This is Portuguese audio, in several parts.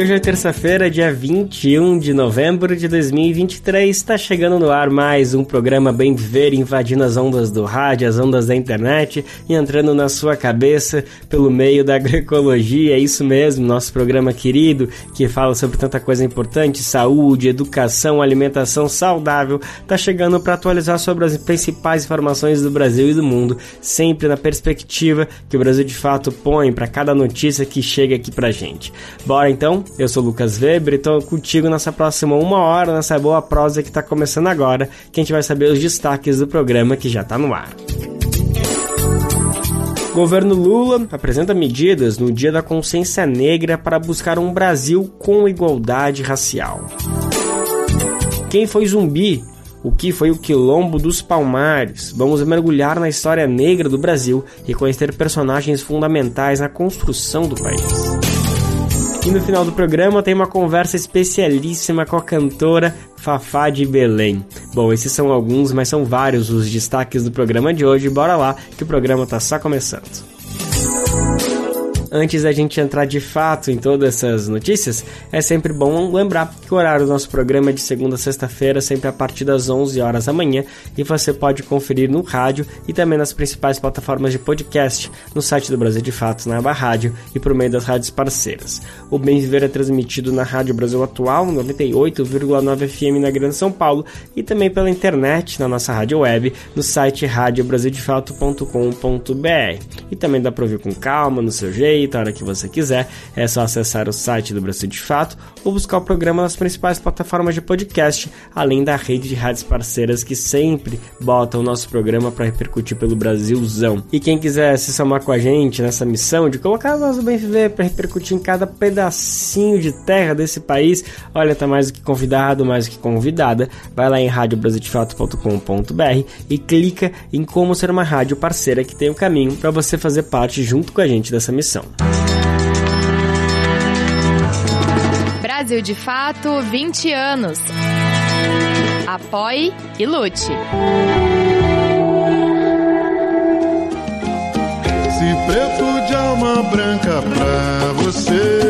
Hoje é terça-feira, dia 21 de novembro de 2023. Está chegando no ar mais um programa Bem Viver, invadindo as ondas do rádio, as ondas da internet e entrando na sua cabeça pelo meio da agroecologia. É isso mesmo, nosso programa querido que fala sobre tanta coisa importante: saúde, educação, alimentação saudável. Está chegando para atualizar sobre as principais informações do Brasil e do mundo, sempre na perspectiva que o Brasil de fato põe para cada notícia que chega aqui pra gente. Bora então? Eu sou Lucas Weber e estou contigo nessa próxima uma hora, nessa boa prosa que está começando agora, que a gente vai saber os destaques do programa que já está no ar. Governo Lula apresenta medidas no Dia da Consciência Negra para buscar um Brasil com igualdade racial. Quem foi zumbi? O que foi o Quilombo dos Palmares? Vamos mergulhar na história negra do Brasil e conhecer personagens fundamentais na construção do país. E no final do programa tem uma conversa especialíssima com a cantora Fafá de Belém. Bom, esses são alguns, mas são vários os destaques do programa de hoje. Bora lá, que o programa tá só começando. Antes da gente entrar de fato em todas essas notícias, é sempre bom lembrar que o horário do nosso programa é de segunda a sexta-feira, sempre a partir das 11 horas da manhã, e você pode conferir no rádio e também nas principais plataformas de podcast, no site do Brasil de Fato, na aba rádio e por meio das rádios parceiras. O Bem Viver é transmitido na Rádio Brasil Atual, 98,9 FM na Grande São Paulo, e também pela internet, na nossa rádio web, no site radiobrasildefato.com.br. E também dá para ouvir com calma, no seu jeito a hora que você quiser. É só acessar o site do Brasil de Fato ou buscar o programa nas principais plataformas de podcast, além da rede de rádios parceiras que sempre botam o nosso programa para repercutir pelo Brasilzão. E quem quiser se somar com a gente nessa missão de colocar a voz do Viver para repercutir em cada pedacinho de terra desse país, olha, tá mais do que convidado, mais do que convidada. Vai lá em radiobrasildefato.com.br e clica em como ser uma rádio parceira que tem o um caminho para você fazer parte junto com a gente dessa missão. Brasil de Fato 20 anos. Apoie e lute. Se preto de alma branca pra você.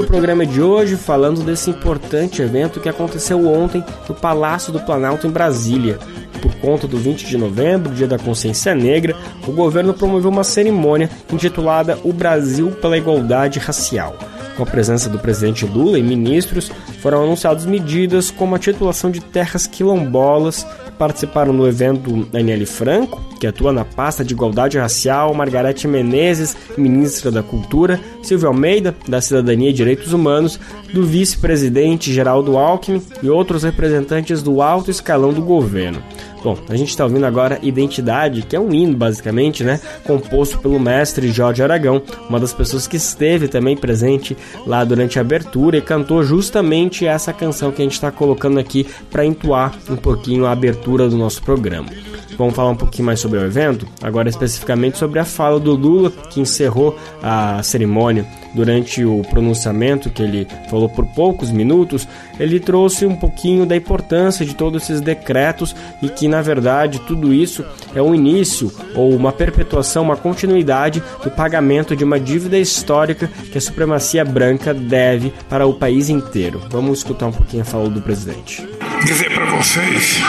O programa de hoje falando desse importante evento que aconteceu ontem no Palácio do Planalto em Brasília. Por conta do 20 de novembro, Dia da Consciência Negra, o governo promoveu uma cerimônia intitulada O Brasil pela Igualdade Racial. Com a presença do presidente Lula e ministros, foram anunciadas medidas como a titulação de terras quilombolas participaram no evento Daniele Franco, que atua na pasta de igualdade racial, Margarete Menezes, ministra da Cultura, Silvio Almeida, da Cidadania e Direitos Humanos, do vice-presidente Geraldo Alckmin e outros representantes do alto escalão do governo. Bom, a gente está ouvindo agora Identidade, que é um hino, basicamente, né? Composto pelo mestre Jorge Aragão, uma das pessoas que esteve também presente lá durante a abertura e cantou justamente essa canção que a gente está colocando aqui para entoar um pouquinho a abertura do nosso programa. Vamos falar um pouquinho mais sobre o evento, agora especificamente sobre a fala do Lula, que encerrou a cerimônia durante o pronunciamento que ele falou por poucos minutos, ele trouxe um pouquinho da importância de todos esses decretos e que na verdade tudo isso é um início ou uma perpetuação, uma continuidade do pagamento de uma dívida histórica que a supremacia branca deve para o país inteiro. Vamos escutar um pouquinho a fala do presidente. Dizer para vocês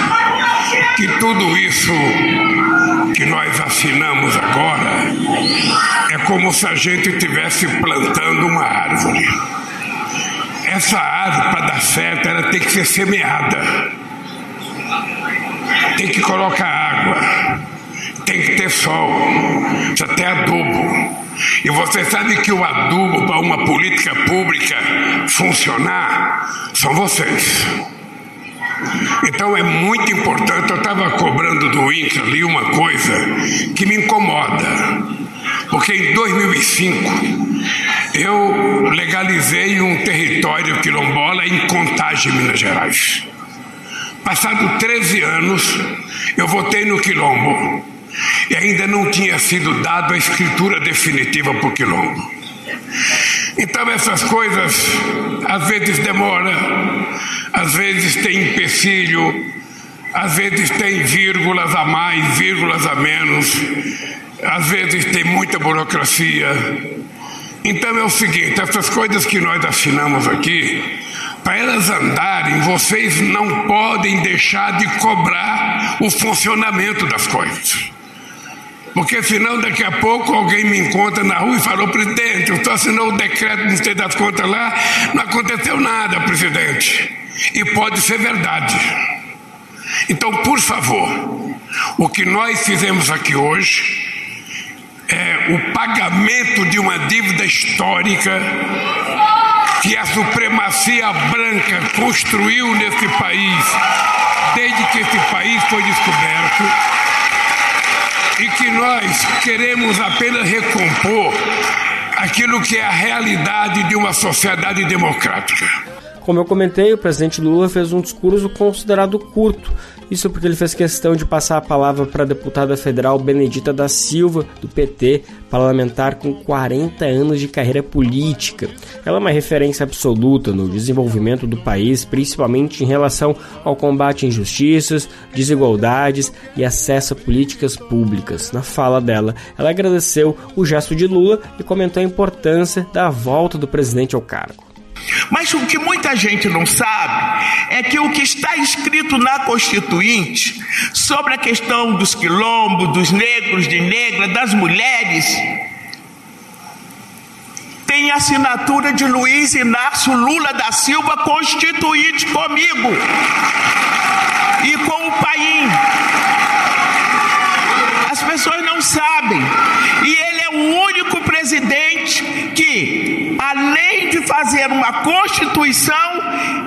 que tudo isso que nós assinamos agora é como se a gente estivesse plantando uma árvore. Essa árvore, para dar certo, ela tem que ser semeada, tem que colocar água, tem que ter sol, precisa ter adubo. E você sabe que o adubo para uma política pública funcionar são vocês. Então é muito importante. Eu estava cobrando do INCRA ali uma coisa que me incomoda. Porque em 2005 eu legalizei um território quilombola em Contagem, Minas Gerais. Passado 13 anos, eu votei no quilombo e ainda não tinha sido dado a escritura definitiva para o quilombo. Então essas coisas às vezes demora, às vezes tem empecilho, às vezes tem vírgulas a mais, vírgulas a menos, às vezes tem muita burocracia. Então é o seguinte: essas coisas que nós assinamos aqui, para elas andarem, vocês não podem deixar de cobrar o funcionamento das coisas. Porque senão daqui a pouco alguém me encontra na rua e falou, presidente, eu só assinou o decreto não sei das contas lá, não aconteceu nada, presidente. E pode ser verdade. Então, por favor, o que nós fizemos aqui hoje é o pagamento de uma dívida histórica que a supremacia branca construiu nesse país desde que esse país foi descoberto e que nós queremos apenas recompor aquilo que é a realidade de uma sociedade democrática. Como eu comentei, o presidente Lula fez um discurso considerado curto. Isso porque ele fez questão de passar a palavra para a deputada federal Benedita da Silva, do PT, parlamentar com 40 anos de carreira política. Ela é uma referência absoluta no desenvolvimento do país, principalmente em relação ao combate a injustiças, desigualdades e acesso a políticas públicas. Na fala dela, ela agradeceu o gesto de Lula e comentou a importância da volta do presidente ao cargo. Mas o que muita gente não sabe é que o que está escrito na Constituinte sobre a questão dos quilombos, dos negros, de negra, das mulheres, tem assinatura de Luiz Inácio Lula da Silva, constituinte comigo e com o Paim. As pessoas não sabem. E ele é o único presidente que, além fazer uma constituição,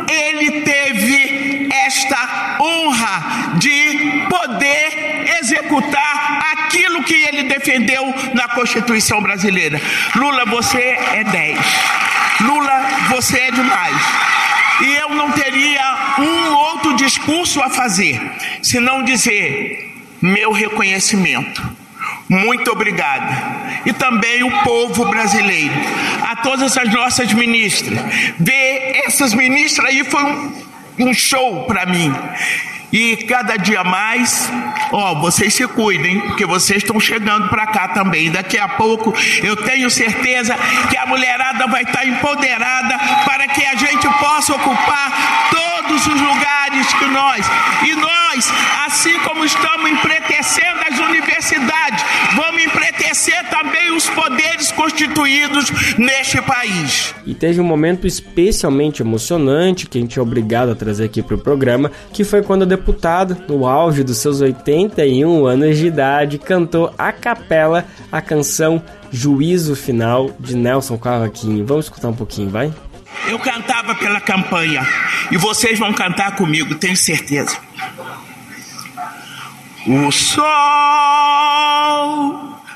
ele teve esta honra de poder executar aquilo que ele defendeu na Constituição brasileira. Lula, você é 10. Lula, você é demais. E eu não teria um outro discurso a fazer, senão dizer meu reconhecimento. Muito obrigada. E também o povo brasileiro, a todas as nossas ministras. Ver essas ministras aí foi um, um show para mim. E cada dia mais, ó, vocês se cuidem, porque vocês estão chegando para cá também. Daqui a pouco eu tenho certeza que a mulherada vai estar empoderada para que a gente possa ocupar todos os lugares que nós. E nós, assim como estamos empretecendo as universidades, vamos empretecer também os poderes constituídos neste país. E teve um momento especialmente emocionante que a gente é obrigado a trazer aqui para o programa, que foi quando a deputada, no auge dos seus 81 anos de idade, cantou a capela a canção Juízo Final de Nelson Cavaquinho. Vamos escutar um pouquinho, vai? Eu cantava pela campanha. E vocês vão cantar comigo, tenho certeza. O sol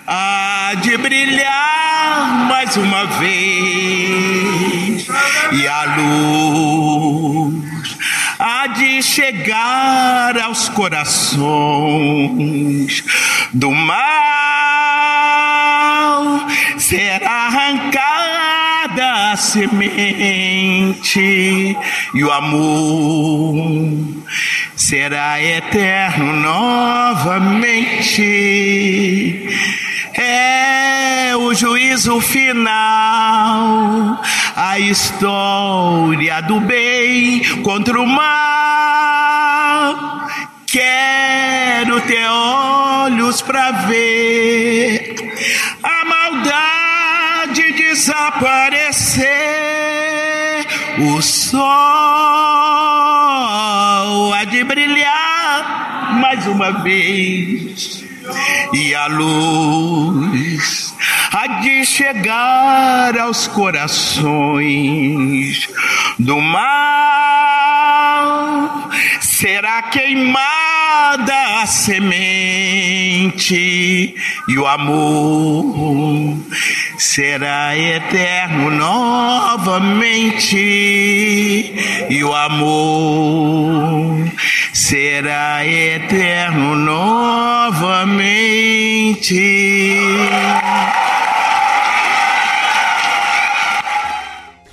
há de brilhar mais uma vez. E a luz há de chegar aos corações do mal será arrancada a semente e o amor será eterno novamente. É o juízo final, a história do bem contra o mal. Quero ter olhos para ver a maldade desaparecer. O sol há de brilhar mais uma vez e a luz há de chegar aos corações do mal. Será queimada a semente e o amor será eterno novamente e o amor será eterno novamente.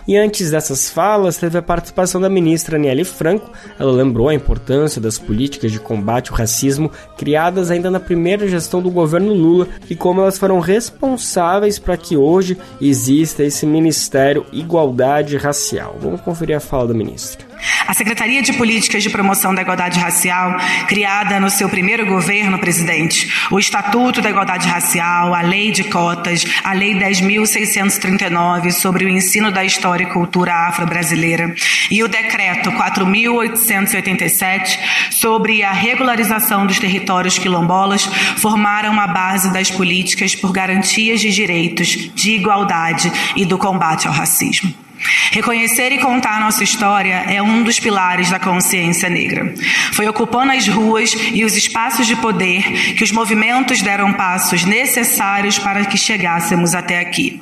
E antes dessas falas, teve a participação da ministra Aniele Franco. Ela lembrou a importância das políticas de combate ao racismo criadas ainda na primeira gestão do governo Lula e como elas foram responsáveis para que hoje exista esse Ministério Igualdade Racial. Vamos conferir a fala da ministra. A Secretaria de Políticas de Promoção da Igualdade Racial, criada no seu primeiro governo, presidente, o Estatuto da Igualdade Racial, a Lei de Cotas, a Lei 10.639 sobre o ensino da história e cultura afro-brasileira e o Decreto 4.887 sobre a regularização dos territórios quilombolas formaram a base das políticas por garantias de direitos, de igualdade e do combate ao racismo. Reconhecer e contar nossa história é um dos pilares da consciência negra. Foi ocupando as ruas e os espaços de poder que os movimentos deram passos necessários para que chegássemos até aqui.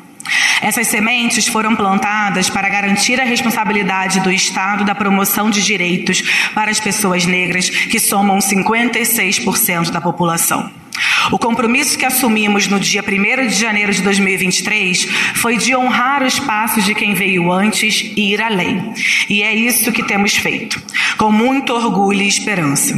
Essas sementes foram plantadas para garantir a responsabilidade do Estado da promoção de direitos para as pessoas negras, que somam 56% da população. O compromisso que assumimos no dia 1 de janeiro de 2023 foi de honrar os passos de quem veio antes e ir além. E é isso que temos feito, com muito orgulho e esperança.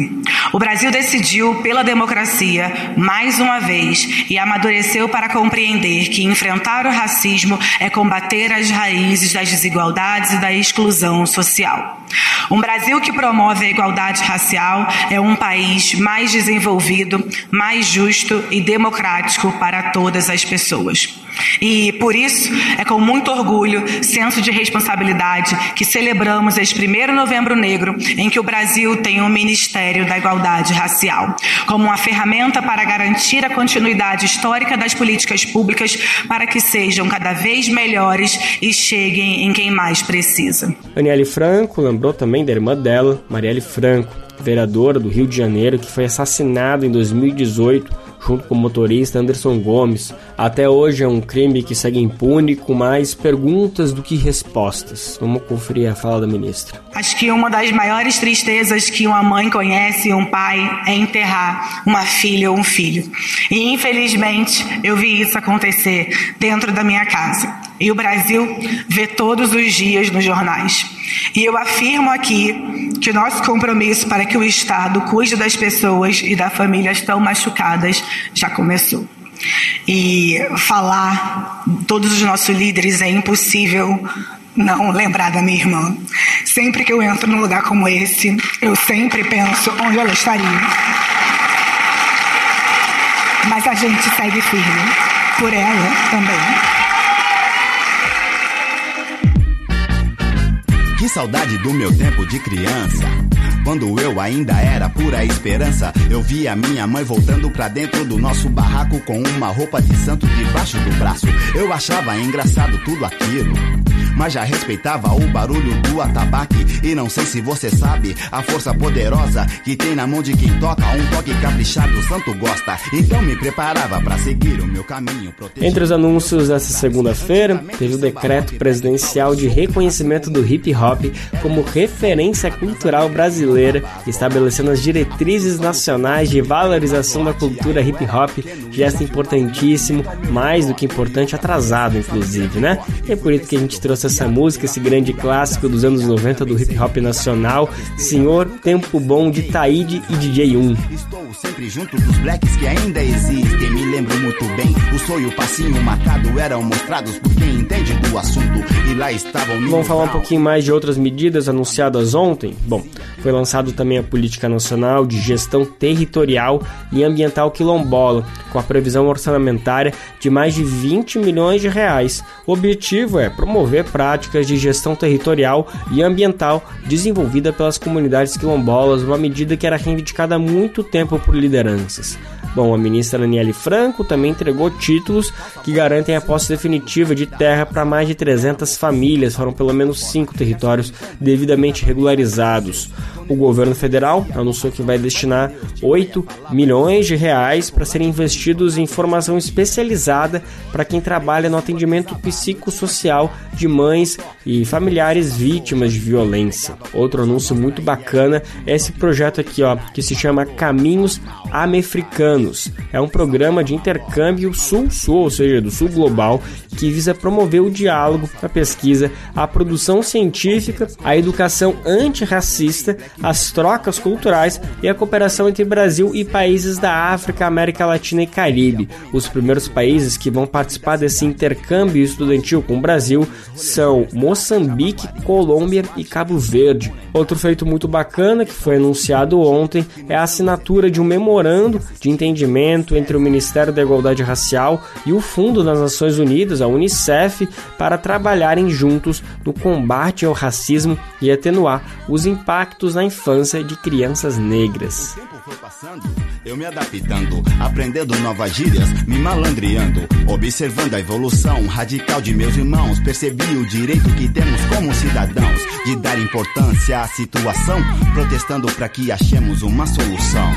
O Brasil decidiu pela democracia mais uma vez e amadureceu para compreender que enfrentar o racismo é combater as raízes das desigualdades e da exclusão social. Um Brasil que promove a igualdade racial é um país mais desenvolvido, mais justo e democrático para todas as pessoas. E por isso é com muito orgulho, senso de responsabilidade, que celebramos este primeiro novembro negro em que o Brasil tem um Ministério da Igualdade Racial, como uma ferramenta para garantir a continuidade histórica das políticas públicas para que sejam cada vez melhores e cheguem em quem mais precisa. Aniele Franco lembrou também da irmã dela, Marielle Franco, vereadora do Rio de Janeiro, que foi assassinada em 2018 junto com o motorista Anderson Gomes. Até hoje é um crime que segue impune, com mais perguntas do que respostas. Vamos conferir a fala da ministra. Acho que uma das maiores tristezas que uma mãe conhece um pai é enterrar uma filha ou um filho. E infelizmente eu vi isso acontecer dentro da minha casa. E o Brasil vê todos os dias nos jornais. E eu afirmo aqui que o nosso compromisso para que o Estado cuide das pessoas e das famílias tão machucadas já começou. E falar todos os nossos líderes é impossível não lembrar da minha irmã. Sempre que eu entro num lugar como esse, eu sempre penso onde ela estaria. Mas a gente segue firme por ela também. Que saudade do meu tempo de criança. Quando eu ainda era pura esperança, eu via minha mãe voltando pra dentro do nosso barraco com uma roupa de santo debaixo do braço. Eu achava engraçado tudo aquilo mas já respeitava o barulho do atabaque. E não sei se você sabe a força poderosa que tem na mão de quem toca um toque caprichado, o santo gosta. Então me preparava para seguir o meu caminho. Entre os anúncios dessa segunda-feira, teve o decreto presidencial de reconhecimento do hip hop como referência cultural brasileira, estabelecendo as diretrizes nacionais de valorização da cultura hip hop, gesto importantíssimo, mais do que importante, atrasado inclusive, né? E é por isso que a gente trouxe essa música, esse grande clássico dos anos 90 do hip hop nacional, Senhor Tempo Bom de Taíde e DJ 1. Estou sempre junto dos blacks que ainda existem, me lembro muito bem. O sonho, o passinho, o marcado eram mostrados por quem entende do assunto e lá estavam. Vamos falar um pouquinho mais de outras medidas anunciadas ontem? Bom, foi lançado também a Política Nacional de Gestão Territorial e Ambiental Quilombola, com a previsão orçamentária de mais de 20 milhões de reais. O objetivo é promover práticas de gestão territorial e ambiental desenvolvida pelas comunidades quilombolas, uma medida que era reivindicada há muito tempo por lideranças. Bom, a ministra Daniele Franco também entregou títulos que garantem a posse definitiva de terra para mais de 300 famílias, foram pelo menos cinco territórios devidamente regularizados. O governo federal anunciou que vai destinar 8 milhões de reais para serem investidos em formação especializada para quem trabalha no atendimento psicossocial de mães e familiares vítimas de violência. Outro anúncio muito bacana é esse projeto aqui, ó, que se chama Caminhos Amefricanos. É um programa de intercâmbio sul-sul, ou seja, do sul global, que visa promover o diálogo, a pesquisa, a produção científica, a educação antirracista, as trocas culturais e a cooperação entre Brasil e países da África, América Latina e Caribe. Os primeiros países que vão participar desse intercâmbio estudantil com o Brasil são Moçambique, Colômbia e Cabo Verde. Outro feito muito bacana que foi anunciado ontem é a assinatura de um memorando de entendimento entre o Ministério da Igualdade Racial e o Fundo das Nações Unidas, a UNICEF, para trabalharem juntos no combate ao racismo e atenuar os impactos na infância de crianças negras. Eu me adaptando, aprendendo novas gírias, me malandreando, observando a evolução radical de meus irmãos. Percebi o direito que temos como cidadãos de dar importância à situação, protestando para que achemos uma solução.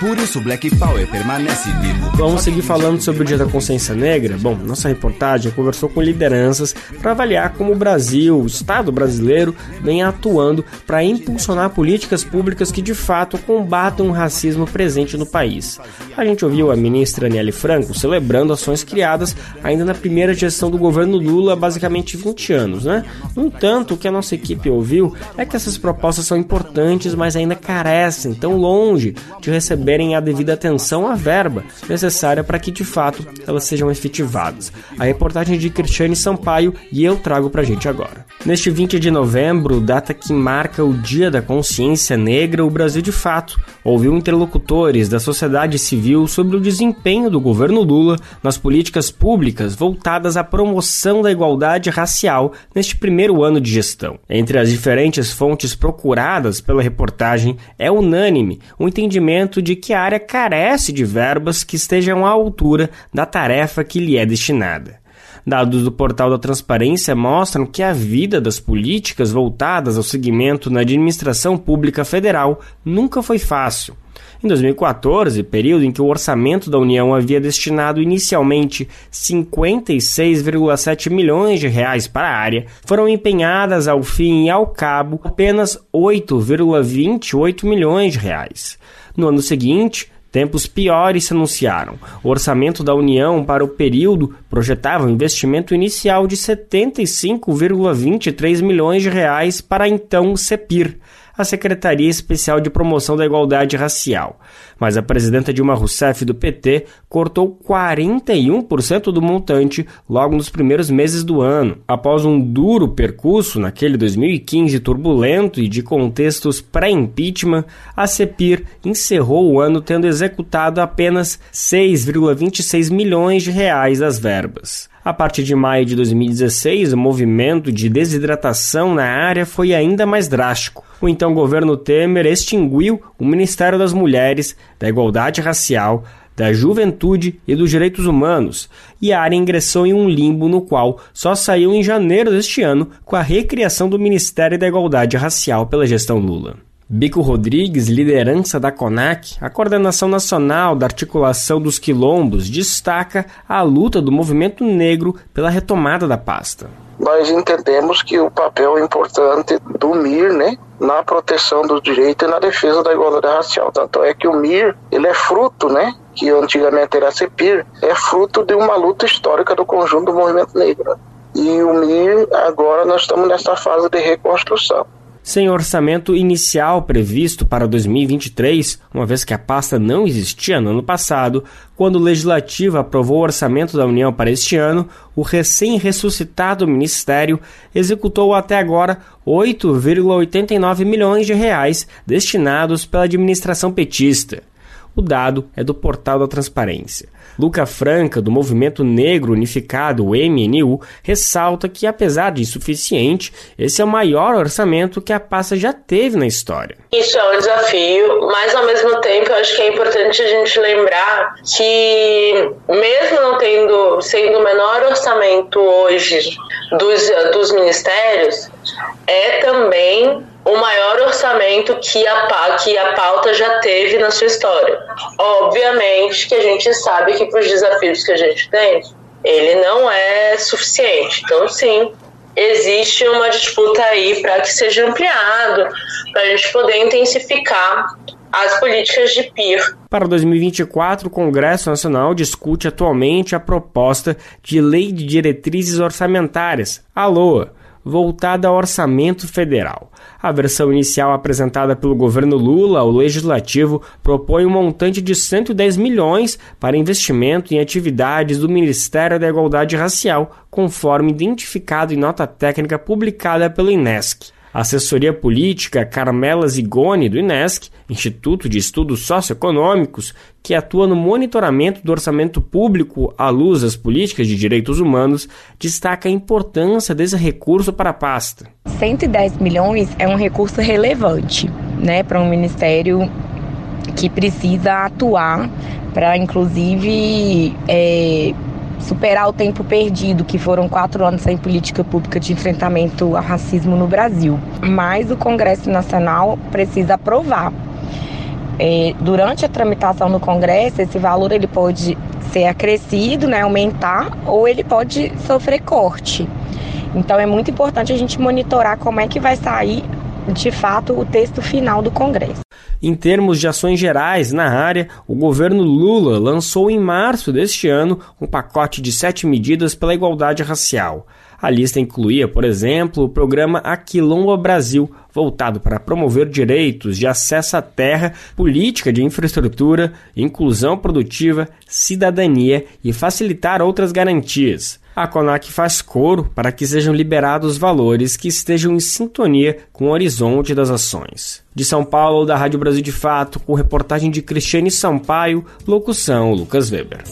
Por isso Black Power permanece vivo. Vamos seguir falando sobre o Dia da Consciência Negra? Bom, nossa reportagem conversou com lideranças para avaliar como o Brasil, o Estado brasileiro, vem atuando para impulsionar políticas públicas que de fato combatam o racismo presente no país. A gente ouviu a ministra Aniele Franco celebrando ações criadas ainda na primeira gestão do governo Lula basicamente 20 anos, né? No entanto, o que a nossa equipe ouviu é que essas propostas são importantes, mas ainda carecem tão longe de receber receberem a devida atenção à verba necessária para que de fato elas sejam efetivadas. A reportagem de Cristiane Sampaio e eu trago para a gente agora. Neste 20 de novembro, data que marca o Dia da Consciência Negra, o Brasil de fato ouviu interlocutores da sociedade civil sobre o desempenho do governo Lula nas políticas públicas voltadas à promoção da igualdade racial neste primeiro ano de gestão. Entre as diferentes fontes procuradas pela reportagem, é unânime o entendimento de que a área carece de verbas que estejam à altura da tarefa que lhe é destinada. Dados do portal da Transparência mostram que a vida das políticas voltadas ao segmento na administração pública federal nunca foi fácil. Em 2014, período em que o orçamento da União havia destinado inicialmente 56,7 milhões de reais para a área, foram empenhadas ao fim e ao cabo apenas 8,28 milhões de reais. No ano seguinte, Tempos piores se anunciaram. O orçamento da União para o período projetava um investimento inicial de 75,23 milhões de reais para então CEPIR, a Secretaria Especial de Promoção da Igualdade Racial. Mas a presidenta Dilma Rousseff do PT cortou 41% do montante logo nos primeiros meses do ano. Após um duro percurso naquele 2015 turbulento e de contextos pré-impeachment, a CEPIR encerrou o ano tendo executado apenas 6,26 milhões de reais das verbas. A partir de maio de 2016, o movimento de desidratação na área foi ainda mais drástico. O então governo Temer extinguiu o Ministério das Mulheres, da Igualdade Racial, da Juventude e dos Direitos Humanos, e a área ingressou em um limbo no qual só saiu em janeiro deste ano com a recriação do Ministério da Igualdade Racial pela gestão Lula. Bico Rodrigues, liderança da CONAC, a Coordenação Nacional da Articulação dos Quilombos, destaca a luta do movimento negro pela retomada da pasta. Nós entendemos que o papel importante do MIR, né, na proteção do direito e na defesa da igualdade racial. Tanto é que o MIR, ele é fruto, né, que antigamente era CEPIR, é fruto de uma luta histórica do conjunto do movimento negro. E o MIR, agora nós estamos nessa fase de reconstrução sem orçamento inicial previsto para 2023, uma vez que a pasta não existia no ano passado, quando o Legislativo aprovou o orçamento da União para este ano, o recém-ressuscitado Ministério executou até agora 8,89 milhões de reais destinados pela administração petista. O dado é do Portal da Transparência. Luca Franca, do Movimento Negro Unificado, o MNU, ressalta que, apesar de insuficiente, esse é o maior orçamento que a pasta já teve na história. Isso é um desafio, mas ao mesmo tempo eu acho que é importante a gente lembrar que, mesmo não tendo sendo o menor orçamento hoje dos, dos ministérios, é também o maior orçamento que a, que a pauta já teve na sua história. Obviamente que a gente sabe que para os desafios que a gente tem, ele não é suficiente. Então, sim, existe uma disputa aí para que seja ampliado, para a gente poder intensificar as políticas de PIR. Para 2024, o Congresso Nacional discute atualmente a proposta de Lei de Diretrizes Orçamentárias, a LOA, voltada ao orçamento federal. A versão inicial apresentada pelo governo Lula ao legislativo propõe um montante de 110 milhões para investimento em atividades do Ministério da Igualdade Racial, conforme identificado em nota técnica publicada pelo INESC. Assessoria política Carmela Zigoni, do INESC, Instituto de Estudos Socioeconômicos, que atua no monitoramento do orçamento público à luz das políticas de direitos humanos, destaca a importância desse recurso para a pasta. 110 milhões é um recurso relevante né, para um ministério que precisa atuar para, inclusive, é, superar o tempo perdido, que foram quatro anos sem política pública de enfrentamento ao racismo no Brasil. Mas o Congresso Nacional precisa aprovar. É, durante a tramitação no Congresso, esse valor ele pode ser acrescido, né, aumentar, ou ele pode sofrer corte. Então é muito importante a gente monitorar como é que vai sair de fato o texto final do Congresso. Em termos de ações gerais na área, o governo Lula lançou em março deste ano um pacote de sete medidas pela igualdade racial. A lista incluía, por exemplo, o programa Aquilomba Brasil, voltado para promover direitos de acesso à terra, política de infraestrutura, inclusão produtiva, cidadania e facilitar outras garantias a CONAC faz coro para que sejam liberados valores que estejam em sintonia com o horizonte das ações. De São Paulo, da Rádio Brasil de Fato, com reportagem de Cristiane Sampaio, locução Lucas Weber.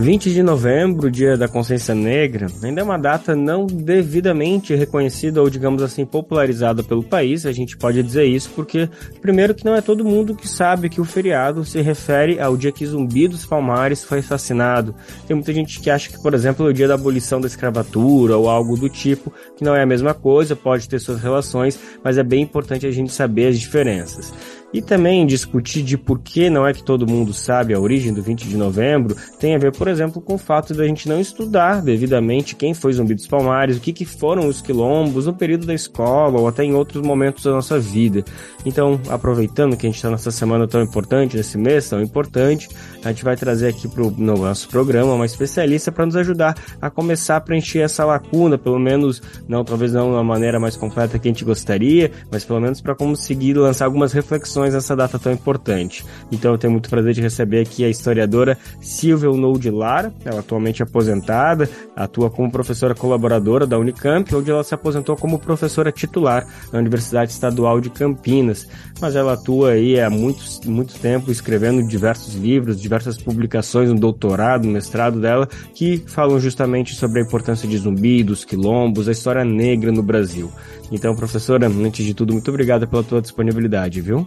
20 de novembro, dia da consciência negra, ainda é uma data não devidamente reconhecida ou, digamos assim, popularizada pelo país. A gente pode dizer isso porque, primeiro, que não é todo mundo que sabe que o feriado se refere ao dia que Zumbi dos Palmares foi assassinado. Tem muita gente que acha que, por exemplo, é o dia da abolição da escravatura ou algo do tipo, que não é a mesma coisa, pode ter suas relações, mas é bem importante a gente saber as diferenças. E também discutir de por que não é que todo mundo sabe a origem do 20 de novembro tem a ver, por exemplo, com o fato da gente não estudar devidamente quem foi Zumbi dos Palmares, o que, que foram os quilombos no período da escola ou até em outros momentos da nossa vida. Então, aproveitando que a gente está nessa semana tão importante, nesse mês tão importante, a gente vai trazer aqui para o no nosso programa uma especialista para nos ajudar a começar a preencher essa lacuna, pelo menos, não talvez não da maneira mais completa que a gente gostaria, mas pelo menos para conseguir lançar algumas reflexões nessa data tão importante. Então eu tenho muito prazer de receber aqui a historiadora Silvia Unoldi Lara, ela atualmente é aposentada, atua como professora colaboradora da Unicamp, onde ela se aposentou como professora titular na Universidade Estadual de Campinas, mas ela atua aí há muito, muito tempo escrevendo diversos livros, diversas publicações, um doutorado, um mestrado dela, que falam justamente sobre a importância de zumbi, dos quilombos, a história negra no Brasil. Então, professora, antes de tudo, muito obrigada pela tua disponibilidade, viu?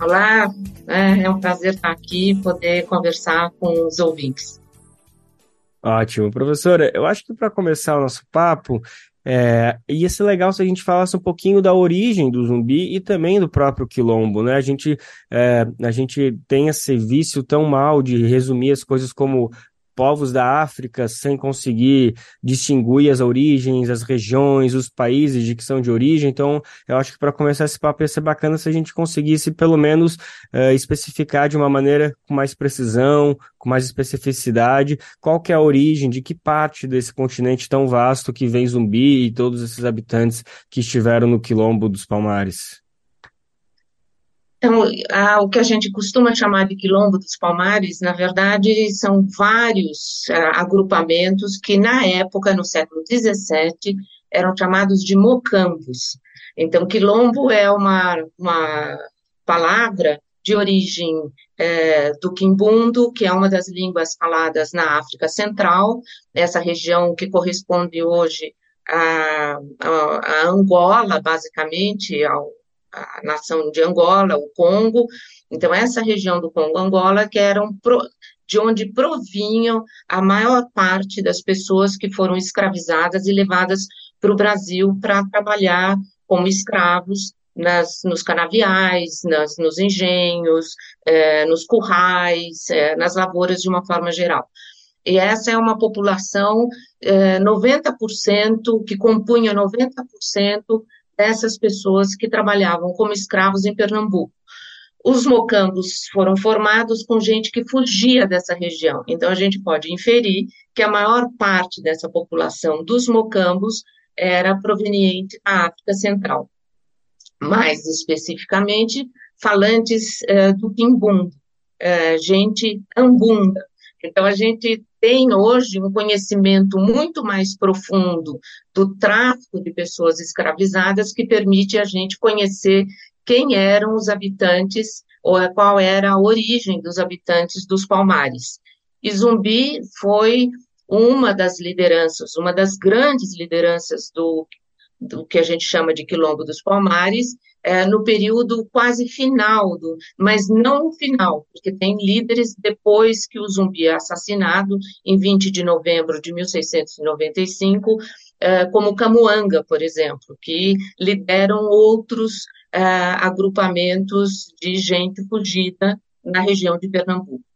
Olá, é, é um prazer estar aqui poder conversar com os ouvintes. Ótimo, professora. Eu acho que para começar o nosso papo, é, ia ser legal se a gente falasse um pouquinho da origem do zumbi e também do próprio quilombo, né? A gente, é, a gente tem esse vício tão mal de resumir as coisas como povos da África sem conseguir distinguir as origens, as regiões, os países de que são de origem. Então, eu acho que para começar esse papo ia ser bacana se a gente conseguisse, pelo menos, uh, especificar de uma maneira com mais precisão, com mais especificidade, qual que é a origem, de que parte desse continente tão vasto que vem zumbi e todos esses habitantes que estiveram no quilombo dos Palmares. Então, a, o que a gente costuma chamar de quilombo dos Palmares, na verdade, são vários a, agrupamentos que, na época, no século XVII, eram chamados de mocambos. Então, quilombo é uma, uma palavra de origem é, do quimbundo, que é uma das línguas faladas na África Central, essa região que corresponde hoje a Angola, basicamente, ao, a nação de Angola, o Congo. Então, essa região do Congo-Angola, que eram pro, de onde provinham a maior parte das pessoas que foram escravizadas e levadas para o Brasil para trabalhar como escravos nas, nos canaviais, nas, nos engenhos, é, nos currais, é, nas lavouras de uma forma geral. E essa é uma população, é, 90%, que compunha 90% dessas pessoas que trabalhavam como escravos em Pernambuco. Os mocambos foram formados com gente que fugia dessa região. Então, a gente pode inferir que a maior parte dessa população dos mocambos era proveniente da África Central. Mais especificamente, falantes uh, do Quimbundo, uh, gente ambunda. Então, a gente tem hoje um conhecimento muito mais profundo do tráfico de pessoas escravizadas que permite a gente conhecer quem eram os habitantes ou qual era a origem dos habitantes dos Palmares. E Zumbi foi uma das lideranças, uma das grandes lideranças do, do que a gente chama de Quilombo dos Palmares, é, no período quase final, do, mas não final, porque tem líderes depois que o zumbi é assassinado, em 20 de novembro de 1695, é, como Camuanga, por exemplo, que lideram outros é, agrupamentos de gente fugida na região de Pernambuco.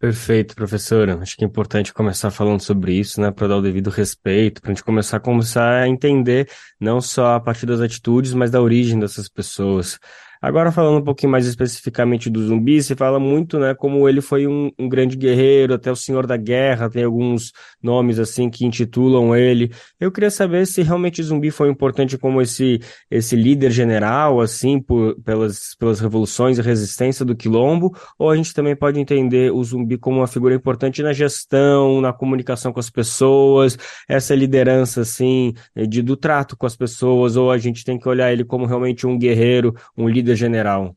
Perfeito, professora. Acho que é importante começar falando sobre isso, né, para dar o devido respeito, para a gente começar a começar a entender não só a partir das atitudes, mas da origem dessas pessoas. Agora, falando um pouquinho mais especificamente do zumbi, se fala muito, né, como ele foi um, um, grande guerreiro, até o Senhor da Guerra, tem alguns nomes assim que intitulam ele. Eu queria saber se realmente o zumbi foi importante como esse, esse líder general, assim, por, pelas, pelas revoluções e resistência do Quilombo, ou a gente também pode entender o zumbi como uma figura importante na gestão, na comunicação com as pessoas, essa liderança, assim, de, do trato com as pessoas, ou a gente tem que olhar ele como realmente um guerreiro, um líder general?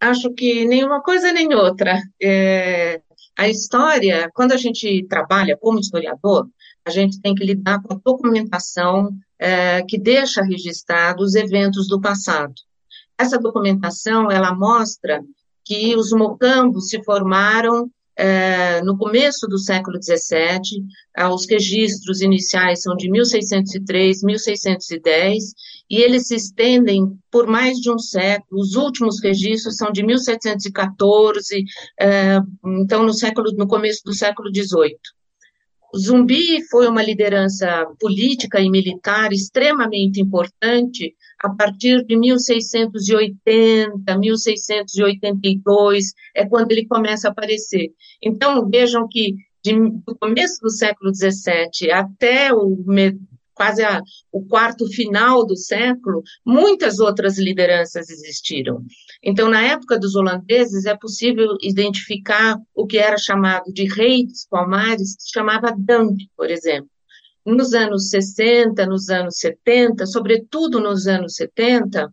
Acho que nenhuma coisa nem outra. É, a história, quando a gente trabalha como historiador, a gente tem que lidar com a documentação é, que deixa registrados os eventos do passado. Essa documentação, ela mostra que os mocambos se formaram é, no começo do século XVII, os registros iniciais são de 1603, 1610, e eles se estendem por mais de um século. Os últimos registros são de 1714, é, então no século, no começo do século XVIII. Zumbi foi uma liderança política e militar extremamente importante a partir de 1680, 1682, é quando ele começa a aparecer. Então, vejam que de, do começo do século XVII até o quase a, o quarto final do século, muitas outras lideranças existiram. Então, na época dos holandeses, é possível identificar o que era chamado de rei dos palmares, que se chamava Dambi, por exemplo. Nos anos 60, nos anos 70, sobretudo nos anos 70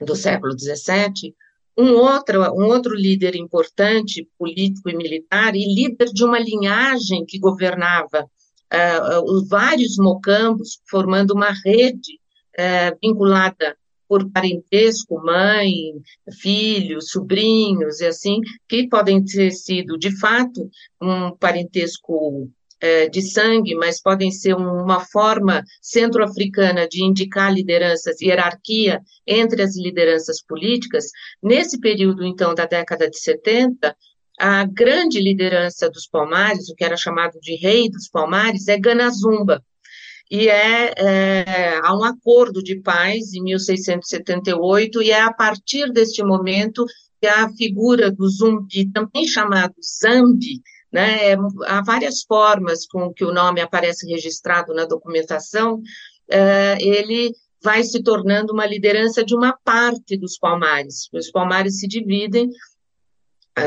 do século 17, um outro, um outro líder importante, político e militar, e líder de uma linhagem que governava uh, os vários mocambos, formando uma rede uh, vinculada por parentesco, mãe, filhos, sobrinhos e assim, que podem ter sido, de fato, um parentesco de sangue, mas podem ser uma forma centro-africana de indicar lideranças, hierarquia entre as lideranças políticas. Nesse período, então, da década de 70, a grande liderança dos Palmares, o que era chamado de rei dos Palmares, é Ganazumba. E é, é, há um acordo de paz em 1678, e é a partir deste momento que a figura do zumbi, também chamado Zambi, né, é, há várias formas com que o nome aparece registrado na documentação, é, ele vai se tornando uma liderança de uma parte dos palmares. Os palmares se dividem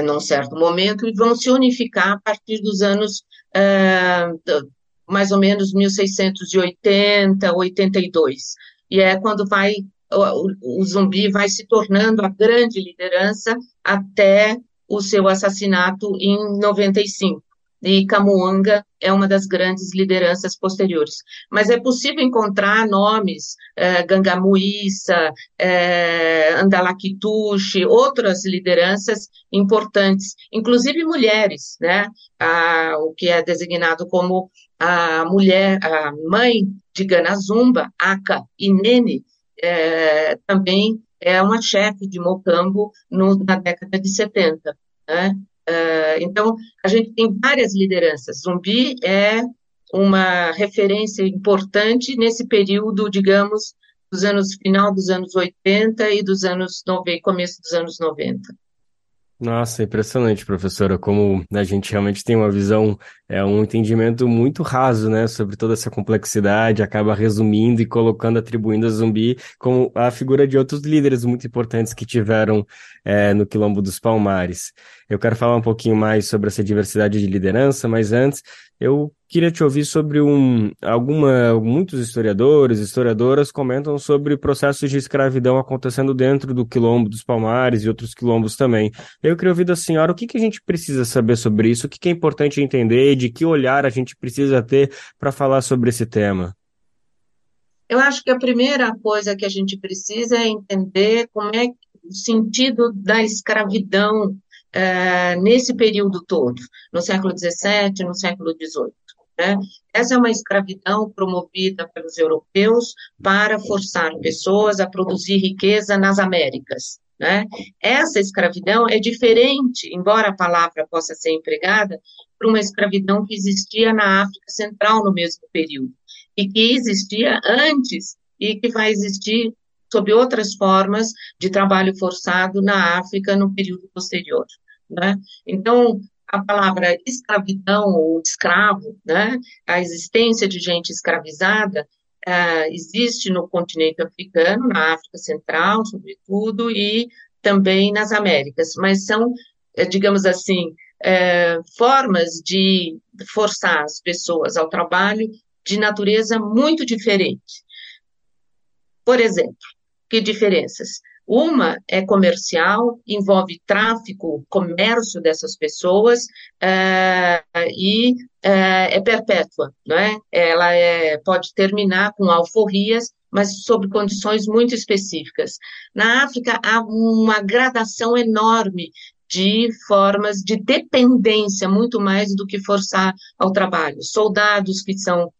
num certo momento, e vão se unificar a partir dos anos uh, mais ou menos 1680, 82. E é quando vai o, o zumbi vai se tornando a grande liderança até o seu assassinato em 95 e Camuanga é uma das grandes lideranças posteriores. Mas é possível encontrar nomes, é, Gangamuíça, Andalakitushi, outras lideranças importantes, inclusive mulheres, né? O que é designado como a mulher, a mãe de Ganazumba, Aka Inene, é, também é uma chefe de Mocambo no, na década de 70. Né? Uh, então, a gente tem várias lideranças. Zumbi é uma referência importante nesse período, digamos, dos anos final dos anos 80 e dos anos 90, começo dos anos 90. Nossa, impressionante, professora, como a gente realmente tem uma visão, é um entendimento muito raso, né, sobre toda essa complexidade, acaba resumindo e colocando, atribuindo a Zumbi como a figura de outros líderes muito importantes que tiveram é, no Quilombo dos Palmares. Eu quero falar um pouquinho mais sobre essa diversidade de liderança, mas antes eu queria te ouvir sobre um alguma muitos historiadores, historiadoras comentam sobre processos de escravidão acontecendo dentro do Quilombo dos Palmares e outros quilombos também. Eu queria ouvir da senhora o que, que a gente precisa saber sobre isso, o que, que é importante entender, de que olhar a gente precisa ter para falar sobre esse tema. Eu acho que a primeira coisa que a gente precisa é entender como é o sentido da escravidão é, nesse período todo, no século XVII, no século XVIII. Né? Essa é uma escravidão promovida pelos europeus para forçar pessoas a produzir riqueza nas Américas. Né? Essa escravidão é diferente, embora a palavra possa ser empregada, para uma escravidão que existia na África Central no mesmo período, e que existia antes e que vai existir sob outras formas de trabalho forçado na África no período posterior. Né? Então, a palavra escravidão ou escravo, né, a existência de gente escravizada, uh, existe no continente africano, na África Central, sobretudo, e também nas Américas, mas são, eh, digamos assim, eh, formas de forçar as pessoas ao trabalho de natureza muito diferente. Por exemplo, que diferenças? Uma é comercial, envolve tráfico, comércio dessas pessoas uh, e uh, é perpétua, não é? Ela é, pode terminar com alforrias, mas sob condições muito específicas. Na África há uma gradação enorme de formas de dependência, muito mais do que forçar ao trabalho. Soldados que são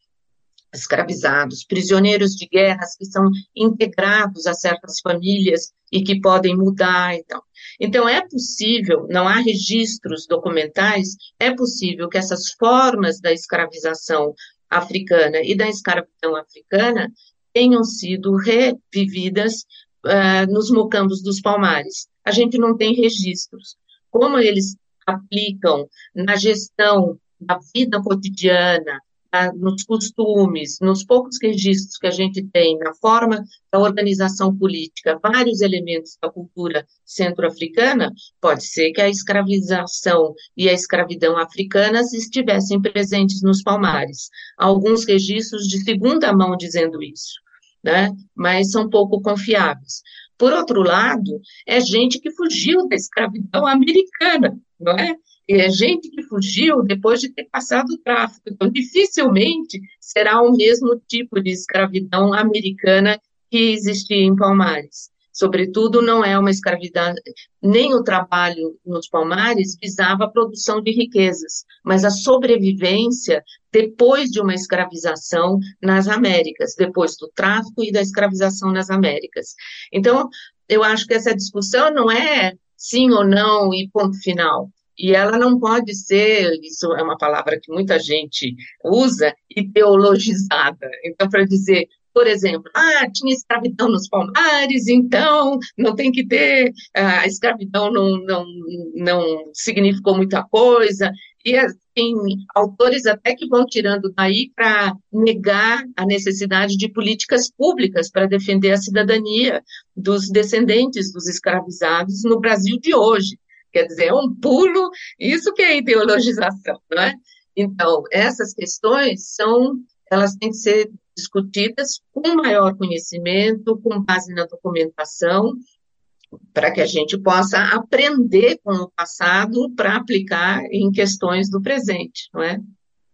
escravizados, prisioneiros de guerras que são integrados a certas famílias e que podem mudar, então. Então é possível, não há registros documentais, é possível que essas formas da escravização africana e da escravidão africana tenham sido revividas uh, nos mocambos dos palmares. A gente não tem registros. Como eles aplicam na gestão da vida cotidiana, nos costumes, nos poucos registros que a gente tem na forma da organização política, vários elementos da cultura centro-africana, pode ser que a escravização e a escravidão africanas estivessem presentes nos palmares. Há alguns registros de segunda mão dizendo isso, né? mas são pouco confiáveis. Por outro lado, é gente que fugiu da escravidão americana, não é? É gente que fugiu depois de ter passado o tráfico. Então, dificilmente será o mesmo tipo de escravidão americana que existia em Palmares. Sobretudo, não é uma escravidão, nem o trabalho nos Palmares visava a produção de riquezas, mas a sobrevivência depois de uma escravização nas Américas, depois do tráfico e da escravização nas Américas. Então, eu acho que essa discussão não é sim ou não e ponto final e ela não pode ser, isso é uma palavra que muita gente usa, ideologizada. Então, para dizer, por exemplo, ah, tinha escravidão nos palmares, então não tem que ter, a escravidão não, não, não significou muita coisa, e tem autores até que vão tirando daí para negar a necessidade de políticas públicas para defender a cidadania dos descendentes dos escravizados no Brasil de hoje. Quer dizer, é um pulo, isso que é ideologização, não é? Então, essas questões são, elas têm que ser discutidas com maior conhecimento, com base na documentação, para que a gente possa aprender com o passado para aplicar em questões do presente, não é?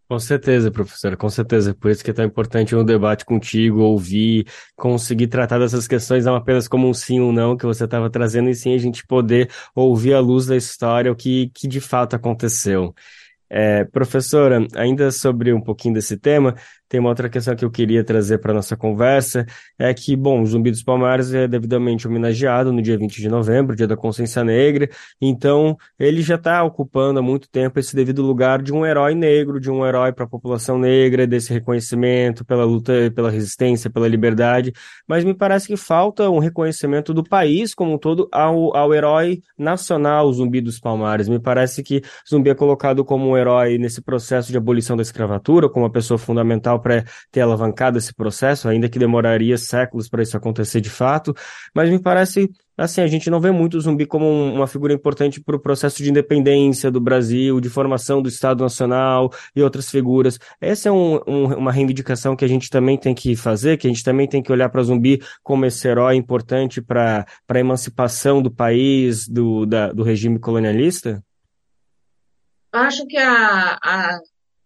Com certeza, professora, com certeza. Por isso que é tão importante um debate contigo, ouvir, conseguir tratar dessas questões não apenas como um sim ou não que você estava trazendo, e sim a gente poder ouvir à luz da história o que, que de fato aconteceu. É, professora, ainda sobre um pouquinho desse tema, tem uma outra questão que eu queria trazer para nossa conversa, é que, bom, o Zumbi dos Palmares é devidamente homenageado no dia 20 de novembro, dia da Consciência Negra, então ele já está ocupando há muito tempo esse devido lugar de um herói negro, de um herói para a população negra, desse reconhecimento pela luta, pela resistência, pela liberdade, mas me parece que falta um reconhecimento do país como um todo ao, ao herói nacional, Zumbi dos Palmares. Me parece que Zumbi é colocado como um herói nesse processo de abolição da escravatura, como uma pessoa fundamental para ter alavancado esse processo, ainda que demoraria séculos para isso acontecer de fato, mas me parece assim, a gente não vê muito o zumbi como uma figura importante para o processo de independência do Brasil, de formação do Estado Nacional e outras figuras. Essa é um, um, uma reivindicação que a gente também tem que fazer, que a gente também tem que olhar para zumbi como esse herói importante para a emancipação do país, do, da, do regime colonialista? Acho que a, a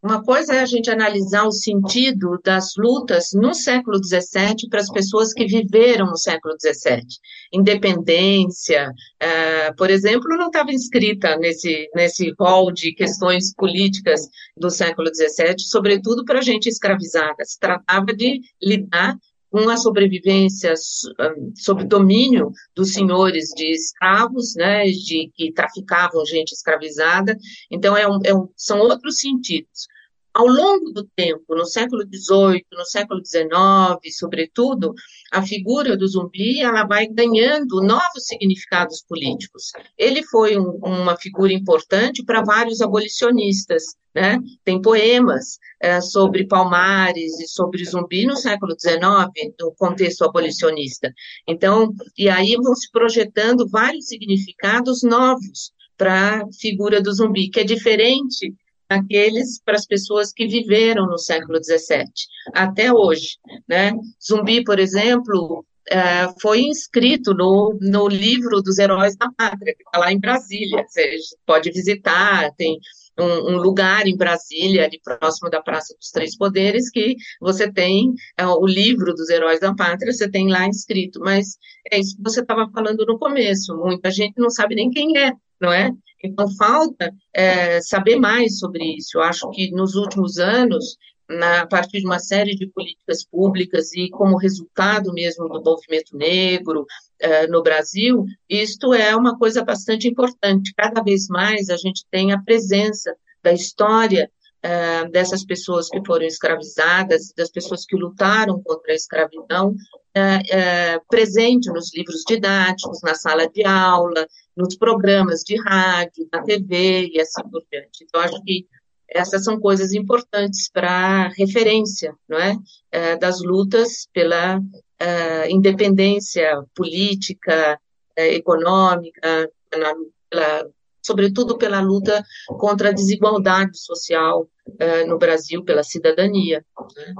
uma coisa é a gente analisar o sentido das lutas no século XVII para as pessoas que viveram no século XVII. Independência, uh, por exemplo, não estava inscrita nesse, nesse rol de questões políticas do século XVII, sobretudo para a gente escravizada. Se tratava de lidar com a sobrevivência sob domínio dos senhores de escravos, né, de que traficavam gente escravizada. Então, é um, é um, são outros sentidos. Ao longo do tempo, no século XVIII, no século XIX, sobretudo, a figura do zumbi ela vai ganhando novos significados políticos. Ele foi um, uma figura importante para vários abolicionistas. Né? Tem poemas é, sobre Palmares e sobre zumbi no século XIX, no contexto abolicionista. Então, e aí vão se projetando vários significados novos para a figura do zumbi, que é diferente aqueles para as pessoas que viveram no século XVII, até hoje. Né? Zumbi, por exemplo, é, foi inscrito no, no livro dos heróis da pátria, que está lá em Brasília. Você pode visitar, tem um, um, lugar em Brasília, ali próximo da Praça dos Três Poderes, que você tem é, o livro dos heróis da pátria, você tem lá inscrito. Mas é isso que você estava falando no começo, muita gente não sabe nem quem é, não é? Então, falta é, saber mais sobre isso. Eu acho que nos últimos anos, na, a partir de uma série de políticas públicas e como resultado mesmo do movimento negro é, no Brasil, isto é uma coisa bastante importante. Cada vez mais a gente tem a presença da história é, dessas pessoas que foram escravizadas, das pessoas que lutaram contra a escravidão, é, presente nos livros didáticos, na sala de aula, nos programas de rádio, na TV e assim por diante. Então, acho que essas são coisas importantes para referência, não é? é? das lutas pela é, independência política, é, econômica, pela, pela, sobretudo pela luta contra a desigualdade social no Brasil, pela cidadania. Né?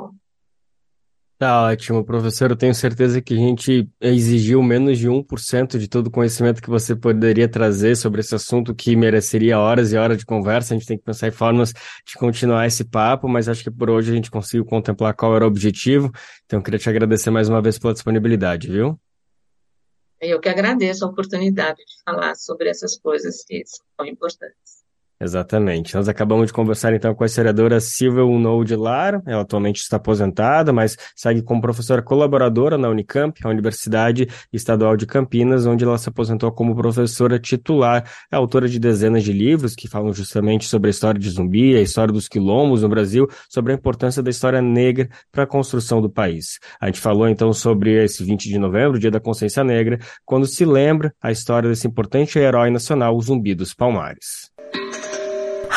Tá ótimo, professor. Eu tenho certeza que a gente exigiu menos de 1% de todo o conhecimento que você poderia trazer sobre esse assunto que mereceria horas e horas de conversa. A gente tem que pensar em formas de continuar esse papo, mas acho que por hoje a gente conseguiu contemplar qual era o objetivo. Então, eu queria te agradecer mais uma vez pela disponibilidade, viu? Eu que agradeço a oportunidade de falar sobre essas coisas que são importantes. Exatamente. Nós acabamos de conversar então com a historiadora Silvia Unou de Lar. Ela atualmente está aposentada, mas segue como professora colaboradora na Unicamp, a Universidade Estadual de Campinas, onde ela se aposentou como professora titular. É autora de dezenas de livros que falam justamente sobre a história de zumbi, a história dos quilombos no Brasil, sobre a importância da história negra para a construção do país. A gente falou então sobre esse 20 de novembro, Dia da Consciência Negra, quando se lembra a história desse importante herói nacional, o Zumbi dos Palmares.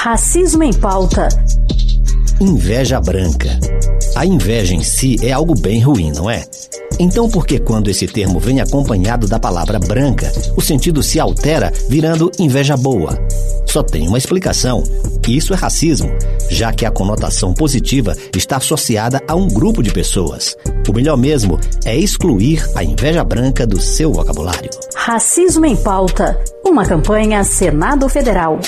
Racismo em pauta. Inveja branca. A inveja em si é algo bem ruim, não é? Então, por que quando esse termo vem acompanhado da palavra branca, o sentido se altera virando inveja boa? Só tem uma explicação. Isso é racismo. já que a conotação positiva está associada a um grupo de pessoas. O melhor mesmo é excluir a inveja branca do seu vocabulário. Racismo em Pauta, uma campanha Senado Federal.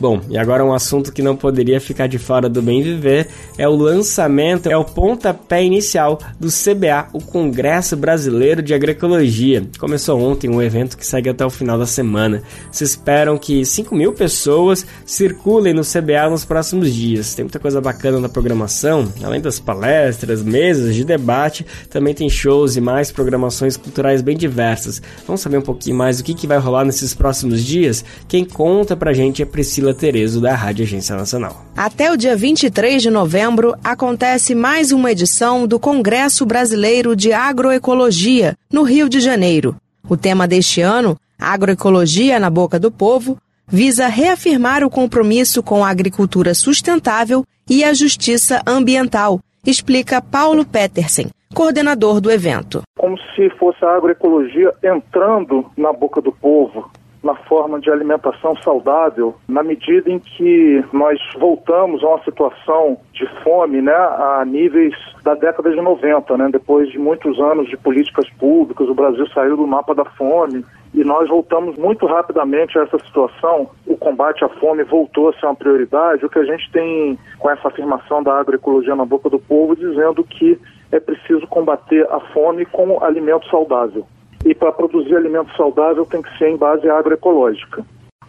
Bom, e agora um assunto que não poderia ficar de fora do Bem Viver é o lançamento, é o pontapé inicial do CBA, o Congresso Brasileiro de Agroecologia. Começou ontem um evento que segue até o final da semana. Se esperam que 5 mil pessoas circulem no CBA nos próximos dias. Tem muita coisa bacana na programação, além das palestras, mesas de debate, também tem shows e mais programações culturais bem diversas. Vamos saber um pouquinho mais do que, que vai rolar nesses próximos dias? Quem conta pra gente é Priscila Priscila Terezo, da Rádio Agência Nacional. Até o dia 23 de novembro, acontece mais uma edição do Congresso Brasileiro de Agroecologia, no Rio de Janeiro. O tema deste ano, Agroecologia na Boca do Povo, visa reafirmar o compromisso com a agricultura sustentável e a justiça ambiental, explica Paulo Petersen, coordenador do evento. Como se fosse a agroecologia entrando na boca do povo, na forma de alimentação saudável, na medida em que nós voltamos a uma situação de fome, né, a níveis da década de 90, né, depois de muitos anos de políticas públicas, o Brasil saiu do mapa da fome e nós voltamos muito rapidamente a essa situação. O combate à fome voltou a ser uma prioridade. O que a gente tem com essa afirmação da agroecologia na boca do povo, dizendo que é preciso combater a fome com alimento saudável e para produzir alimento saudável tem que ser em base agroecológica.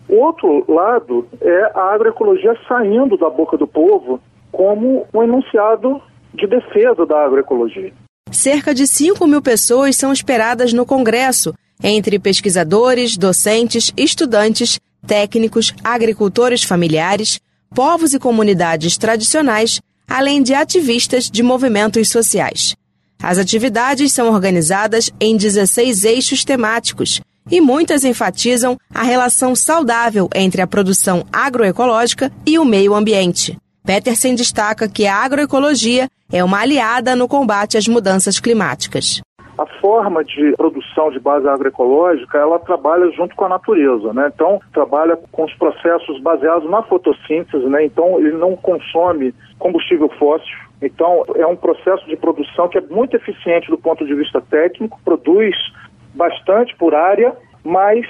O outro lado é a agroecologia saindo da boca do povo como um enunciado de defesa da agroecologia. Cerca de 5 mil pessoas são esperadas no Congresso, entre pesquisadores, docentes, estudantes, técnicos, agricultores familiares, povos e comunidades tradicionais, além de ativistas de movimentos sociais. As atividades são organizadas em 16 eixos temáticos e muitas enfatizam a relação saudável entre a produção agroecológica e o meio ambiente. Petersen destaca que a agroecologia é uma aliada no combate às mudanças climáticas. A forma de produção de base agroecológica, ela trabalha junto com a natureza, né? Então, trabalha com os processos baseados na fotossíntese, né? Então, ele não consome combustível fóssil, então, é um processo de produção que é muito eficiente do ponto de vista técnico, produz bastante por área, mas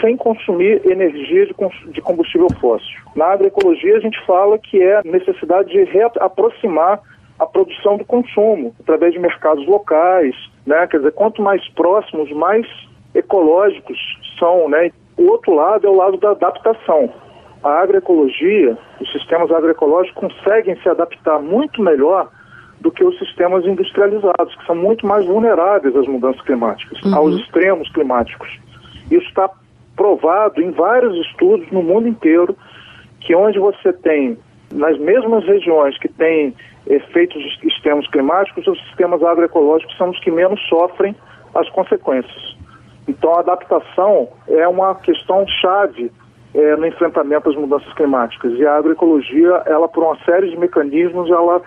sem consumir energia de combustível fóssil. Na agroecologia, a gente fala que é necessidade de reaproximar a produção do consumo através de mercados locais, né? Quer dizer, quanto mais próximos, mais ecológicos são, né? O outro lado é o lado da adaptação a agroecologia, os sistemas agroecológicos conseguem se adaptar muito melhor do que os sistemas industrializados, que são muito mais vulneráveis às mudanças climáticas, uhum. aos extremos climáticos. Isso está provado em vários estudos no mundo inteiro, que onde você tem, nas mesmas regiões que têm efeitos extremos climáticos, os sistemas agroecológicos são os que menos sofrem as consequências. Então, a adaptação é uma questão chave é, no enfrentamento às mudanças climáticas. E a agroecologia, ela por uma série de mecanismos, ela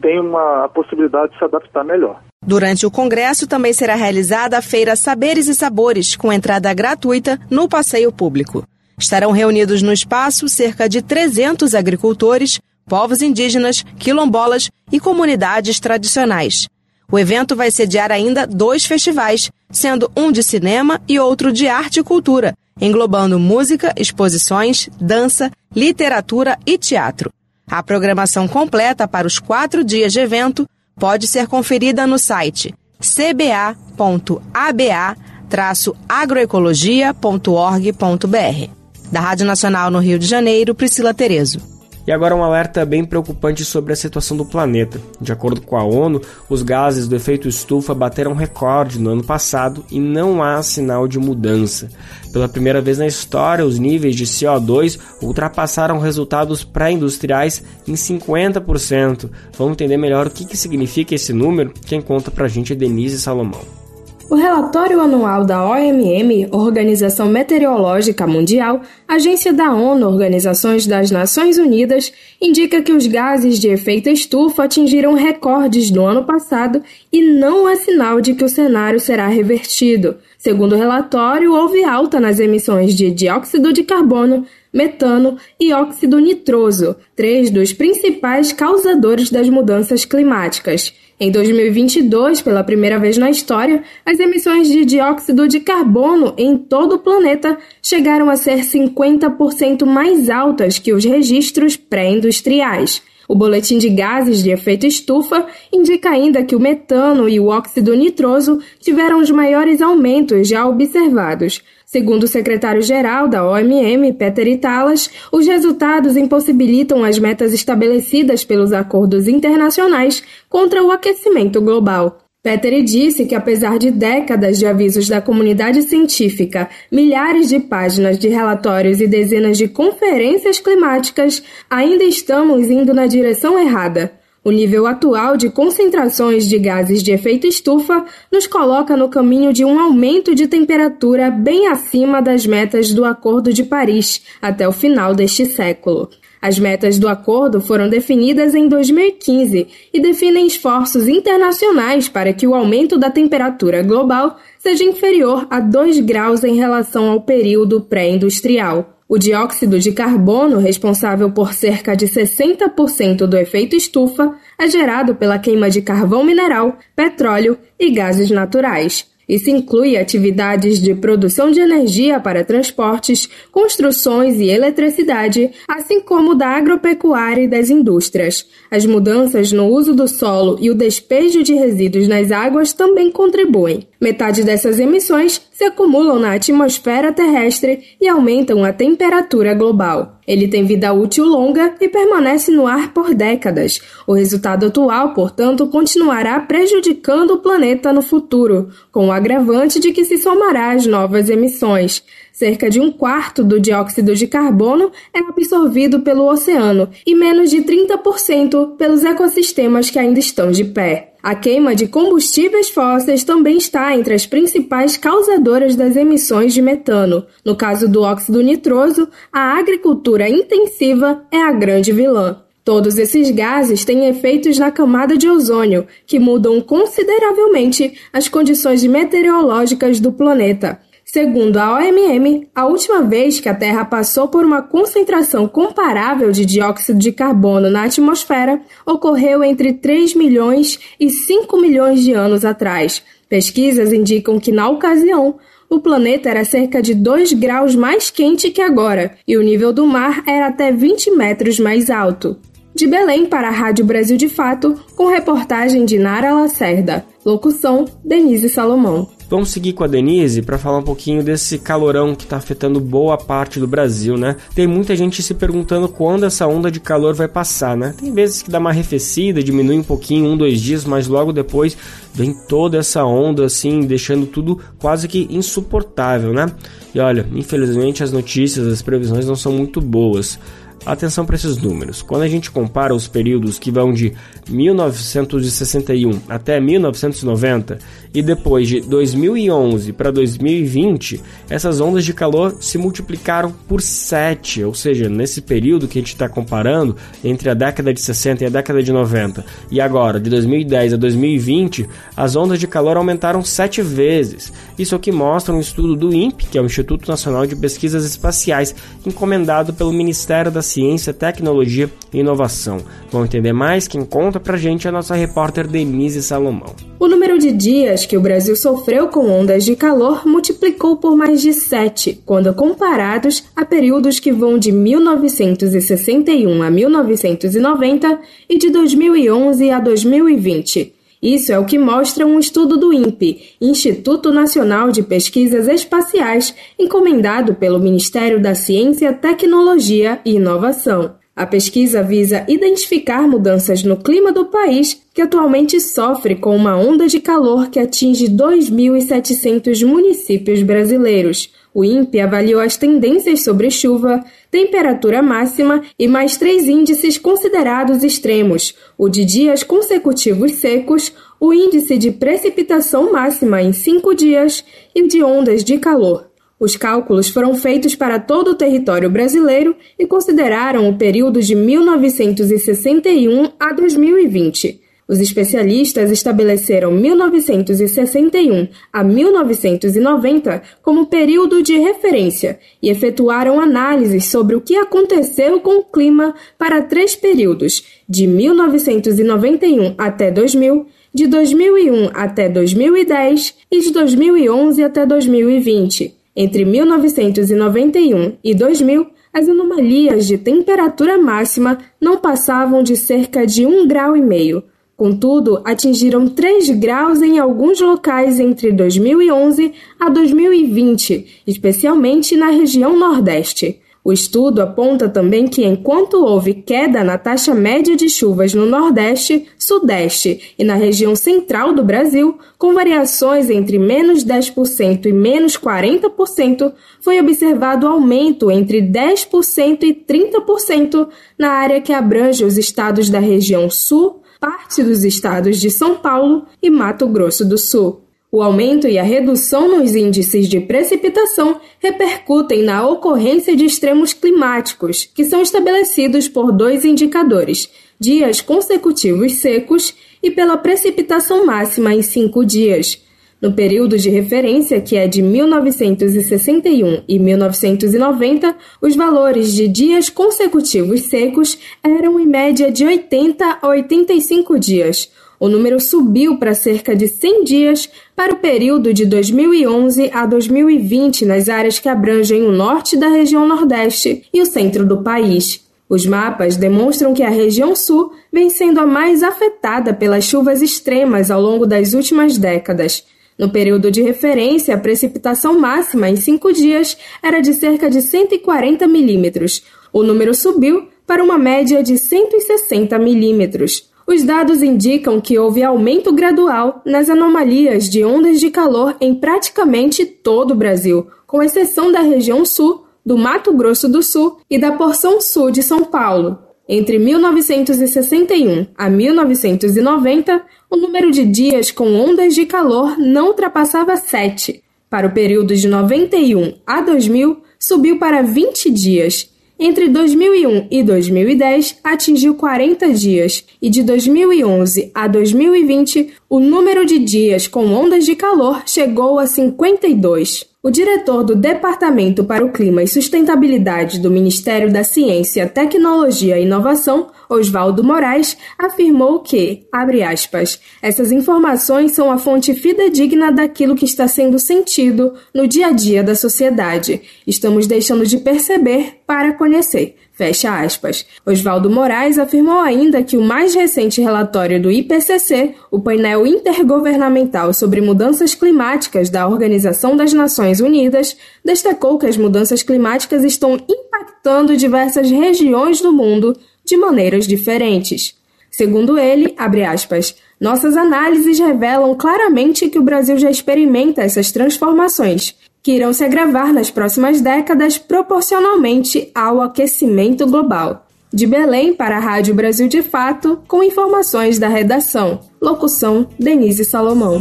tem uma possibilidade de se adaptar melhor. Durante o congresso também será realizada a feira Saberes e Sabores, com entrada gratuita no passeio público. Estarão reunidos no espaço cerca de 300 agricultores, povos indígenas, quilombolas e comunidades tradicionais. O evento vai sediar ainda dois festivais, sendo um de cinema e outro de arte e cultura, englobando música, exposições, dança, literatura e teatro. A programação completa para os quatro dias de evento pode ser conferida no site cba.aba-agroecologia.org.br. Da Rádio Nacional no Rio de Janeiro, Priscila Terezo. E agora um alerta bem preocupante sobre a situação do planeta. De acordo com a ONU, os gases do efeito estufa bateram recorde no ano passado e não há sinal de mudança. Pela primeira vez na história, os níveis de CO2 ultrapassaram resultados pré-industriais em 50%. Vamos entender melhor o que, que significa esse número? Quem conta pra gente é Denise Salomão. O relatório anual da OMM, Organização Meteorológica Mundial, agência da ONU, Organizações das Nações Unidas, indica que os gases de efeito estufa atingiram recordes no ano passado e não há sinal de que o cenário será revertido. Segundo o relatório, houve alta nas emissões de dióxido de carbono, metano e óxido nitroso, três dos principais causadores das mudanças climáticas. Em 2022, pela primeira vez na história, as emissões de dióxido de carbono em todo o planeta chegaram a ser 50% mais altas que os registros pré-industriais. O boletim de gases de efeito estufa indica ainda que o metano e o óxido nitroso tiveram os maiores aumentos já observados. Segundo o secretário-geral da OMM, Peter Italas, os resultados impossibilitam as metas estabelecidas pelos acordos internacionais contra o aquecimento global. Peter disse que, apesar de décadas de avisos da comunidade científica, milhares de páginas de relatórios e dezenas de conferências climáticas, ainda estamos indo na direção errada. O nível atual de concentrações de gases de efeito estufa nos coloca no caminho de um aumento de temperatura bem acima das metas do Acordo de Paris até o final deste século. As metas do acordo foram definidas em 2015 e definem esforços internacionais para que o aumento da temperatura global seja inferior a 2 graus em relação ao período pré-industrial. O dióxido de carbono, responsável por cerca de 60% do efeito estufa, é gerado pela queima de carvão mineral, petróleo e gases naturais. Isso inclui atividades de produção de energia para transportes, construções e eletricidade, assim como da agropecuária e das indústrias. As mudanças no uso do solo e o despejo de resíduos nas águas também contribuem. Metade dessas emissões se acumulam na atmosfera terrestre e aumentam a temperatura global. Ele tem vida útil longa e permanece no ar por décadas. O resultado atual, portanto, continuará prejudicando o planeta no futuro, com o agravante de que se somará às novas emissões. Cerca de um quarto do dióxido de carbono é absorvido pelo oceano e menos de 30% pelos ecossistemas que ainda estão de pé. A queima de combustíveis fósseis também está entre as principais causadoras das emissões de metano. No caso do óxido nitroso, a agricultura intensiva é a grande vilã. Todos esses gases têm efeitos na camada de ozônio, que mudam consideravelmente as condições meteorológicas do planeta. Segundo a OMM, a última vez que a Terra passou por uma concentração comparável de dióxido de carbono na atmosfera ocorreu entre 3 milhões e 5 milhões de anos atrás. Pesquisas indicam que, na ocasião, o planeta era cerca de 2 graus mais quente que agora e o nível do mar era até 20 metros mais alto. De Belém para a Rádio Brasil de Fato, com reportagem de Nara Lacerda. Locução: Denise Salomão. Vamos seguir com a Denise para falar um pouquinho desse calorão que está afetando boa parte do Brasil, né? Tem muita gente se perguntando quando essa onda de calor vai passar, né? Tem vezes que dá uma arrefecida, diminui um pouquinho, um, dois dias, mas logo depois vem toda essa onda assim, deixando tudo quase que insuportável, né? E olha, infelizmente as notícias, as previsões não são muito boas. Atenção para esses números. Quando a gente compara os períodos que vão de 1961 até 1990 e depois de 2011 para 2020, essas ondas de calor se multiplicaram por 7, ou seja, nesse período que a gente está comparando entre a década de 60 e a década de 90 e agora de 2010 a 2020, as ondas de calor aumentaram 7 vezes. Isso é o que mostra um estudo do INPE, que é o Instituto Nacional de Pesquisas Espaciais, encomendado pelo Ministério da Ciência, Tecnologia e Inovação. Vão entender mais? Quem conta pra gente é a nossa repórter Denise Salomão. O número de dias que o Brasil sofreu com ondas de calor multiplicou por mais de 7, quando comparados a períodos que vão de 1961 a 1990 e de 2011 a 2020. Isso é o que mostra um estudo do INPE, Instituto Nacional de Pesquisas Espaciais, encomendado pelo Ministério da Ciência, Tecnologia e Inovação. A pesquisa visa identificar mudanças no clima do país, que atualmente sofre com uma onda de calor que atinge 2.700 municípios brasileiros. O INPE avaliou as tendências sobre chuva, temperatura máxima e mais três índices considerados extremos: o de dias consecutivos secos, o índice de precipitação máxima em cinco dias e o de ondas de calor. Os cálculos foram feitos para todo o território brasileiro e consideraram o período de 1961 a 2020. Os especialistas estabeleceram 1961 a 1990 como período de referência e efetuaram análises sobre o que aconteceu com o clima para três períodos, de 1991 até 2000, de 2001 até 2010 e de 2011 até 2020. Entre 1991 e 2000, as anomalias de temperatura máxima não passavam de cerca de um grau e meio. Contudo, atingiram 3 graus em alguns locais entre 2011 a 2020, especialmente na região Nordeste. O estudo aponta também que, enquanto houve queda na taxa média de chuvas no Nordeste, Sudeste e na região central do Brasil, com variações entre menos 10% e menos 40%, foi observado aumento entre 10% e 30% na área que abrange os estados da região Sul, parte dos estados de São Paulo e Mato Grosso do Sul. O aumento e a redução nos índices de precipitação repercutem na ocorrência de extremos climáticos, que são estabelecidos por dois indicadores: dias consecutivos secos e pela precipitação máxima em cinco dias. No período de referência, que é de 1961 e 1990, os valores de dias consecutivos secos eram em média de 80 a 85 dias o número subiu para cerca de 100 dias para o período de 2011 a 2020 nas áreas que abrangem o norte da região Nordeste e o centro do país. Os mapas demonstram que a região sul vem sendo a mais afetada pelas chuvas extremas ao longo das últimas décadas. No período de referência, a precipitação máxima em cinco dias era de cerca de 140 milímetros. O número subiu para uma média de 160 milímetros. Os dados indicam que houve aumento gradual nas anomalias de ondas de calor em praticamente todo o Brasil, com exceção da região sul, do Mato Grosso do Sul e da porção sul de São Paulo. Entre 1961 a 1990, o número de dias com ondas de calor não ultrapassava 7. Para o período de 91 a 2000, subiu para 20 dias entre 2001 e 2010, atingiu 40 dias, e de 2011 a 2020, o número de dias com ondas de calor chegou a 52. O diretor do Departamento para o Clima e Sustentabilidade do Ministério da Ciência, Tecnologia e Inovação, Oswaldo Moraes, afirmou que, abre aspas, essas informações são a fonte fidedigna daquilo que está sendo sentido no dia a dia da sociedade. Estamos deixando de perceber para conhecer. Fecha aspas. Oswaldo Moraes afirmou ainda que o mais recente relatório do IPCC, o painel intergovernamental sobre mudanças climáticas da Organização das Nações Unidas, destacou que as mudanças climáticas estão impactando diversas regiões do mundo de maneiras diferentes. Segundo ele, aspas, nossas análises revelam claramente que o Brasil já experimenta essas transformações que irão se agravar nas próximas décadas proporcionalmente ao aquecimento global. De Belém para a Rádio Brasil de Fato, com informações da redação. Locução: Denise Salomão.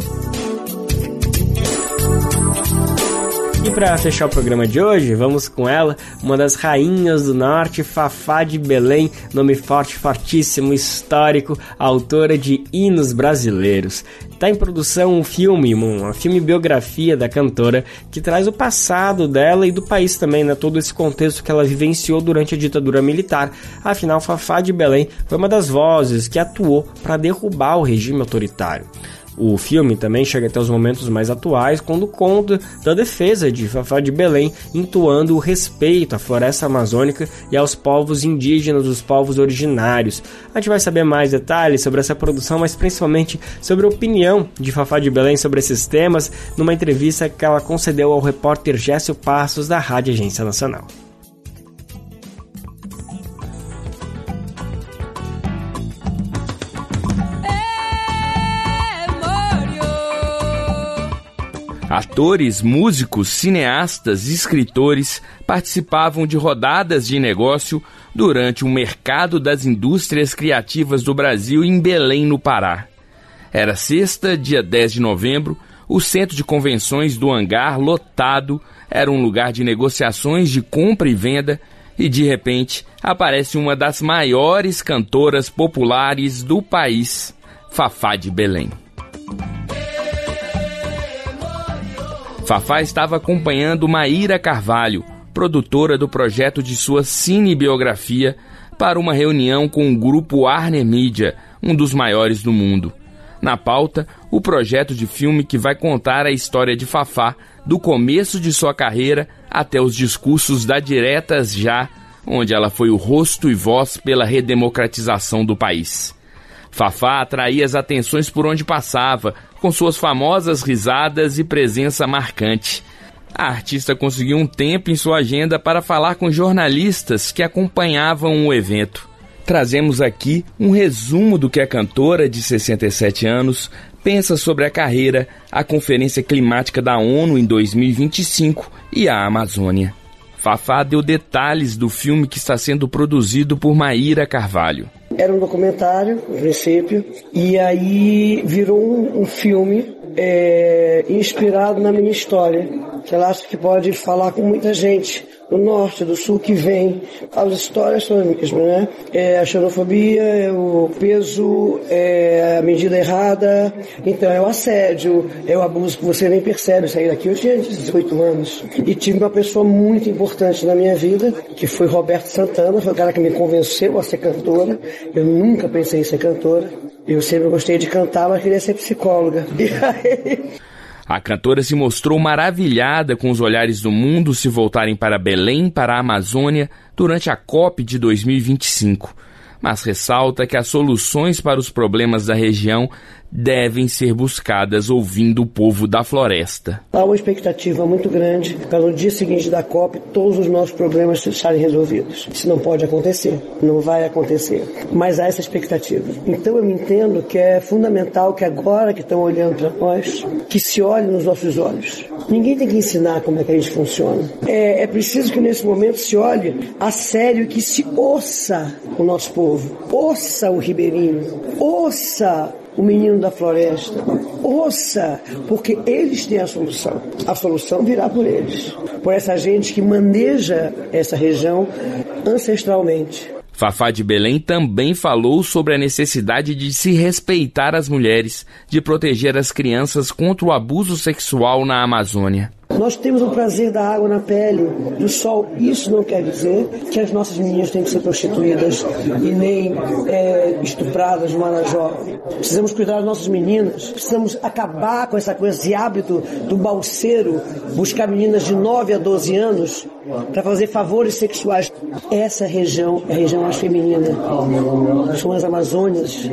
E para fechar o programa de hoje, vamos com ela, uma das rainhas do norte, Fafá de Belém, nome forte, fortíssimo, histórico, autora de hinos brasileiros. Está em produção um filme, uma filme biografia da cantora, que traz o passado dela e do país também, né? Todo esse contexto que ela vivenciou durante a ditadura militar. Afinal, Fafá de Belém foi uma das vozes que atuou para derrubar o regime autoritário. O filme também chega até os momentos mais atuais, quando conta da defesa de Fafá de Belém, entoando o respeito à floresta amazônica e aos povos indígenas, os povos originários. A gente vai saber mais detalhes sobre essa produção, mas principalmente sobre a opinião de Fafá de Belém sobre esses temas, numa entrevista que ela concedeu ao repórter Géssio Passos da Rádio Agência Nacional. Atores, músicos, cineastas, escritores participavam de rodadas de negócio durante o mercado das indústrias criativas do Brasil em Belém, no Pará. Era sexta, dia 10 de novembro, o centro de convenções do hangar lotado era um lugar de negociações de compra e venda e de repente aparece uma das maiores cantoras populares do país Fafá de Belém. Fafá estava acompanhando Maíra Carvalho, produtora do projeto de sua cinebiografia, para uma reunião com o grupo Arner Media, um dos maiores do mundo. Na pauta, o projeto de filme que vai contar a história de Fafá, do começo de sua carreira até os discursos da Diretas Já, onde ela foi o rosto e voz pela redemocratização do país. Fafá atraía as atenções por onde passava, com suas famosas risadas e presença marcante. A artista conseguiu um tempo em sua agenda para falar com jornalistas que acompanhavam o evento. Trazemos aqui um resumo do que a cantora de 67 anos pensa sobre a carreira, a Conferência Climática da ONU em 2025 e a Amazônia. Fafá deu detalhes do filme que está sendo produzido por Maíra Carvalho. Era um documentário, no princípio, e aí virou um, um filme é, inspirado na minha história, que ela acha que pode falar com muita gente do norte, do sul que vem. As histórias são as mesmas, né? É a xenofobia, é o peso, é a medida errada, então é o assédio, é o abuso que você nem percebe. Sair daqui eu tinha 18 anos. E tive uma pessoa muito importante na minha vida, que foi Roberto Santana, foi o cara que me convenceu a ser cantora. Eu nunca pensei em ser cantora. Eu sempre gostei de cantar, mas queria ser psicóloga. A cantora se mostrou maravilhada com os olhares do mundo se voltarem para Belém, para a Amazônia, durante a COP de 2025 mas ressalta que as soluções para os problemas da região devem ser buscadas ouvindo o povo da floresta. Há uma expectativa muito grande para no dia seguinte da COP todos os nossos problemas estarem resolvidos. Isso não pode acontecer, não vai acontecer, mas há essa expectativa. Então eu entendo que é fundamental que agora que estão olhando para nós, que se olhe nos nossos olhos. Ninguém tem que ensinar como é que a gente funciona. É, é preciso que nesse momento se olhe a sério, que se ouça o nosso povo, ouça o ribeirinho, ouça o menino da floresta. Ouça, porque eles têm a solução. A solução virá por eles, por essa gente que maneja essa região ancestralmente. Fafá de Belém também falou sobre a necessidade de se respeitar as mulheres, de proteger as crianças contra o abuso sexual na Amazônia. Nós temos o prazer da água na pele, do sol. Isso não quer dizer que as nossas meninas têm que ser prostituídas e nem é, estupradas no Marajó. Precisamos cuidar das nossas meninas. Precisamos acabar com essa coisa, esse hábito do balseiro, buscar meninas de 9 a 12 anos para fazer favores sexuais. Essa região é a região mais feminina. Nós somos as Amazônias,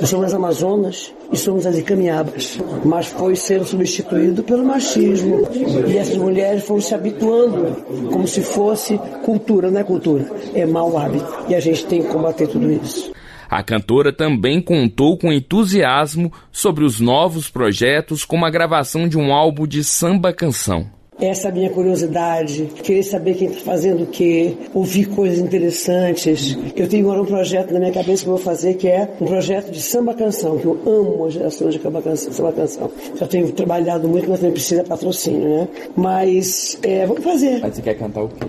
nós somos as Amazonas e somos as Icamiabas. Mas foi sendo substituído pelo machismo e essas mulheres foram se habituando como se fosse cultura, não é cultura, é mau hábito. E a gente tem que combater tudo isso. A cantora também contou com entusiasmo sobre os novos projetos, como a gravação de um álbum de samba canção. Essa é a minha curiosidade, querer saber quem está fazendo o quê, ouvir coisas interessantes. Eu tenho agora um projeto na minha cabeça que eu vou fazer, que é um projeto de samba-canção, que eu amo a geração de samba-canção. Já tenho trabalhado muito, mas também precisa patrocínio, né? Mas, é, vamos fazer. Mas você quer cantar o quê?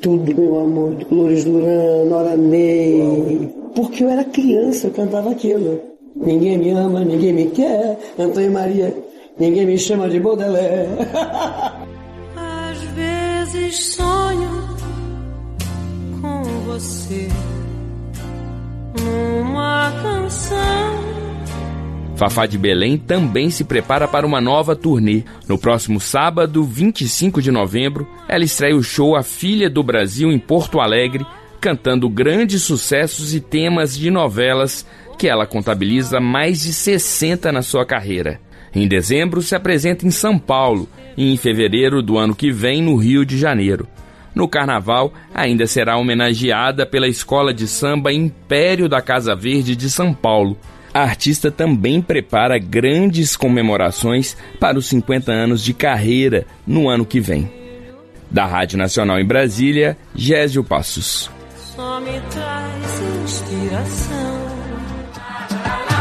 Tudo, meu amor. Dolores Duran, Nora Ney. Porque eu era criança, eu cantava aquilo. Ninguém me ama, ninguém me quer. Antônio Maria, ninguém me chama de Baudelaire. vezes sonho com você numa canção. Fafá de Belém também se prepara para uma nova turnê. No próximo sábado, 25 de novembro, ela estreia o show A Filha do Brasil em Porto Alegre, cantando grandes sucessos e temas de novelas que ela contabiliza mais de 60 na sua carreira. Em dezembro, se apresenta em São Paulo e em fevereiro do ano que vem no Rio de Janeiro. No carnaval, ainda será homenageada pela escola de samba Império da Casa Verde de São Paulo. A artista também prepara grandes comemorações para os 50 anos de carreira no ano que vem. Da Rádio Nacional em Brasília, Gésio Passos. Só me traz inspiração.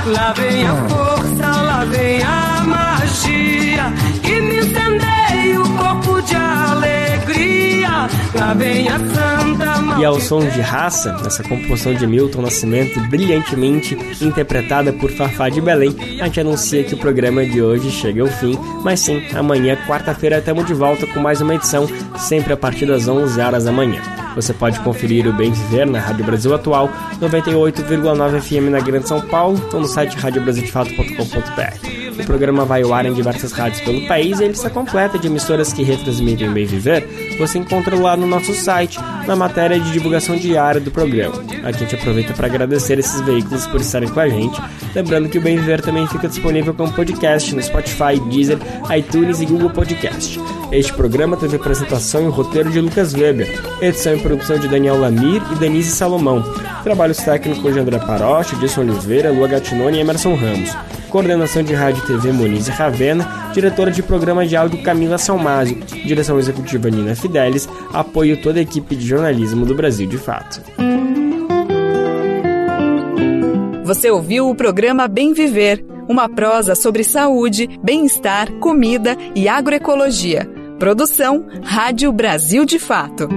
Lá vem a força, lá vem a magia que me incendeia o corpo de alegria. lá vem a Santa E ao som de raça, nessa composição de Milton Nascimento, brilhantemente interpretada por Fafá de Belém, a gente anuncia que o programa de hoje chega ao fim, mas sim, amanhã, quarta-feira, estamos de volta com mais uma edição, sempre a partir das 11 horas da manhã. Você pode conferir o Bem Viver na Rádio Brasil Atual, 98,9 FM na Grande São Paulo, ou no site radiobrasildefato.com.br. O programa vai ao ar em diversas rádios pelo país e a lista completa de emissoras que retransmitem o Bem Viver você encontra lá no nosso site, na matéria de divulgação diária do programa. A gente aproveita para agradecer esses veículos por estarem com a gente, lembrando que o Bem Viver também fica disponível como podcast no Spotify, Deezer, iTunes e Google Podcast. Este programa teve apresentação e roteiro de Lucas Weber, edição e produção de Daniel Lamir e Denise Salomão, trabalhos técnicos de André Paroche, Edson Oliveira, Lua Gatinoni e Emerson Ramos. Coordenação de Rádio e TV Monize Ravena, diretora de programa de áudio Camila Salmásio, direção executiva Nina Fidelis, apoio toda a equipe de jornalismo do Brasil de Fato. Você ouviu o programa Bem Viver, uma prosa sobre saúde, bem-estar, comida e agroecologia. Produção Rádio Brasil de Fato.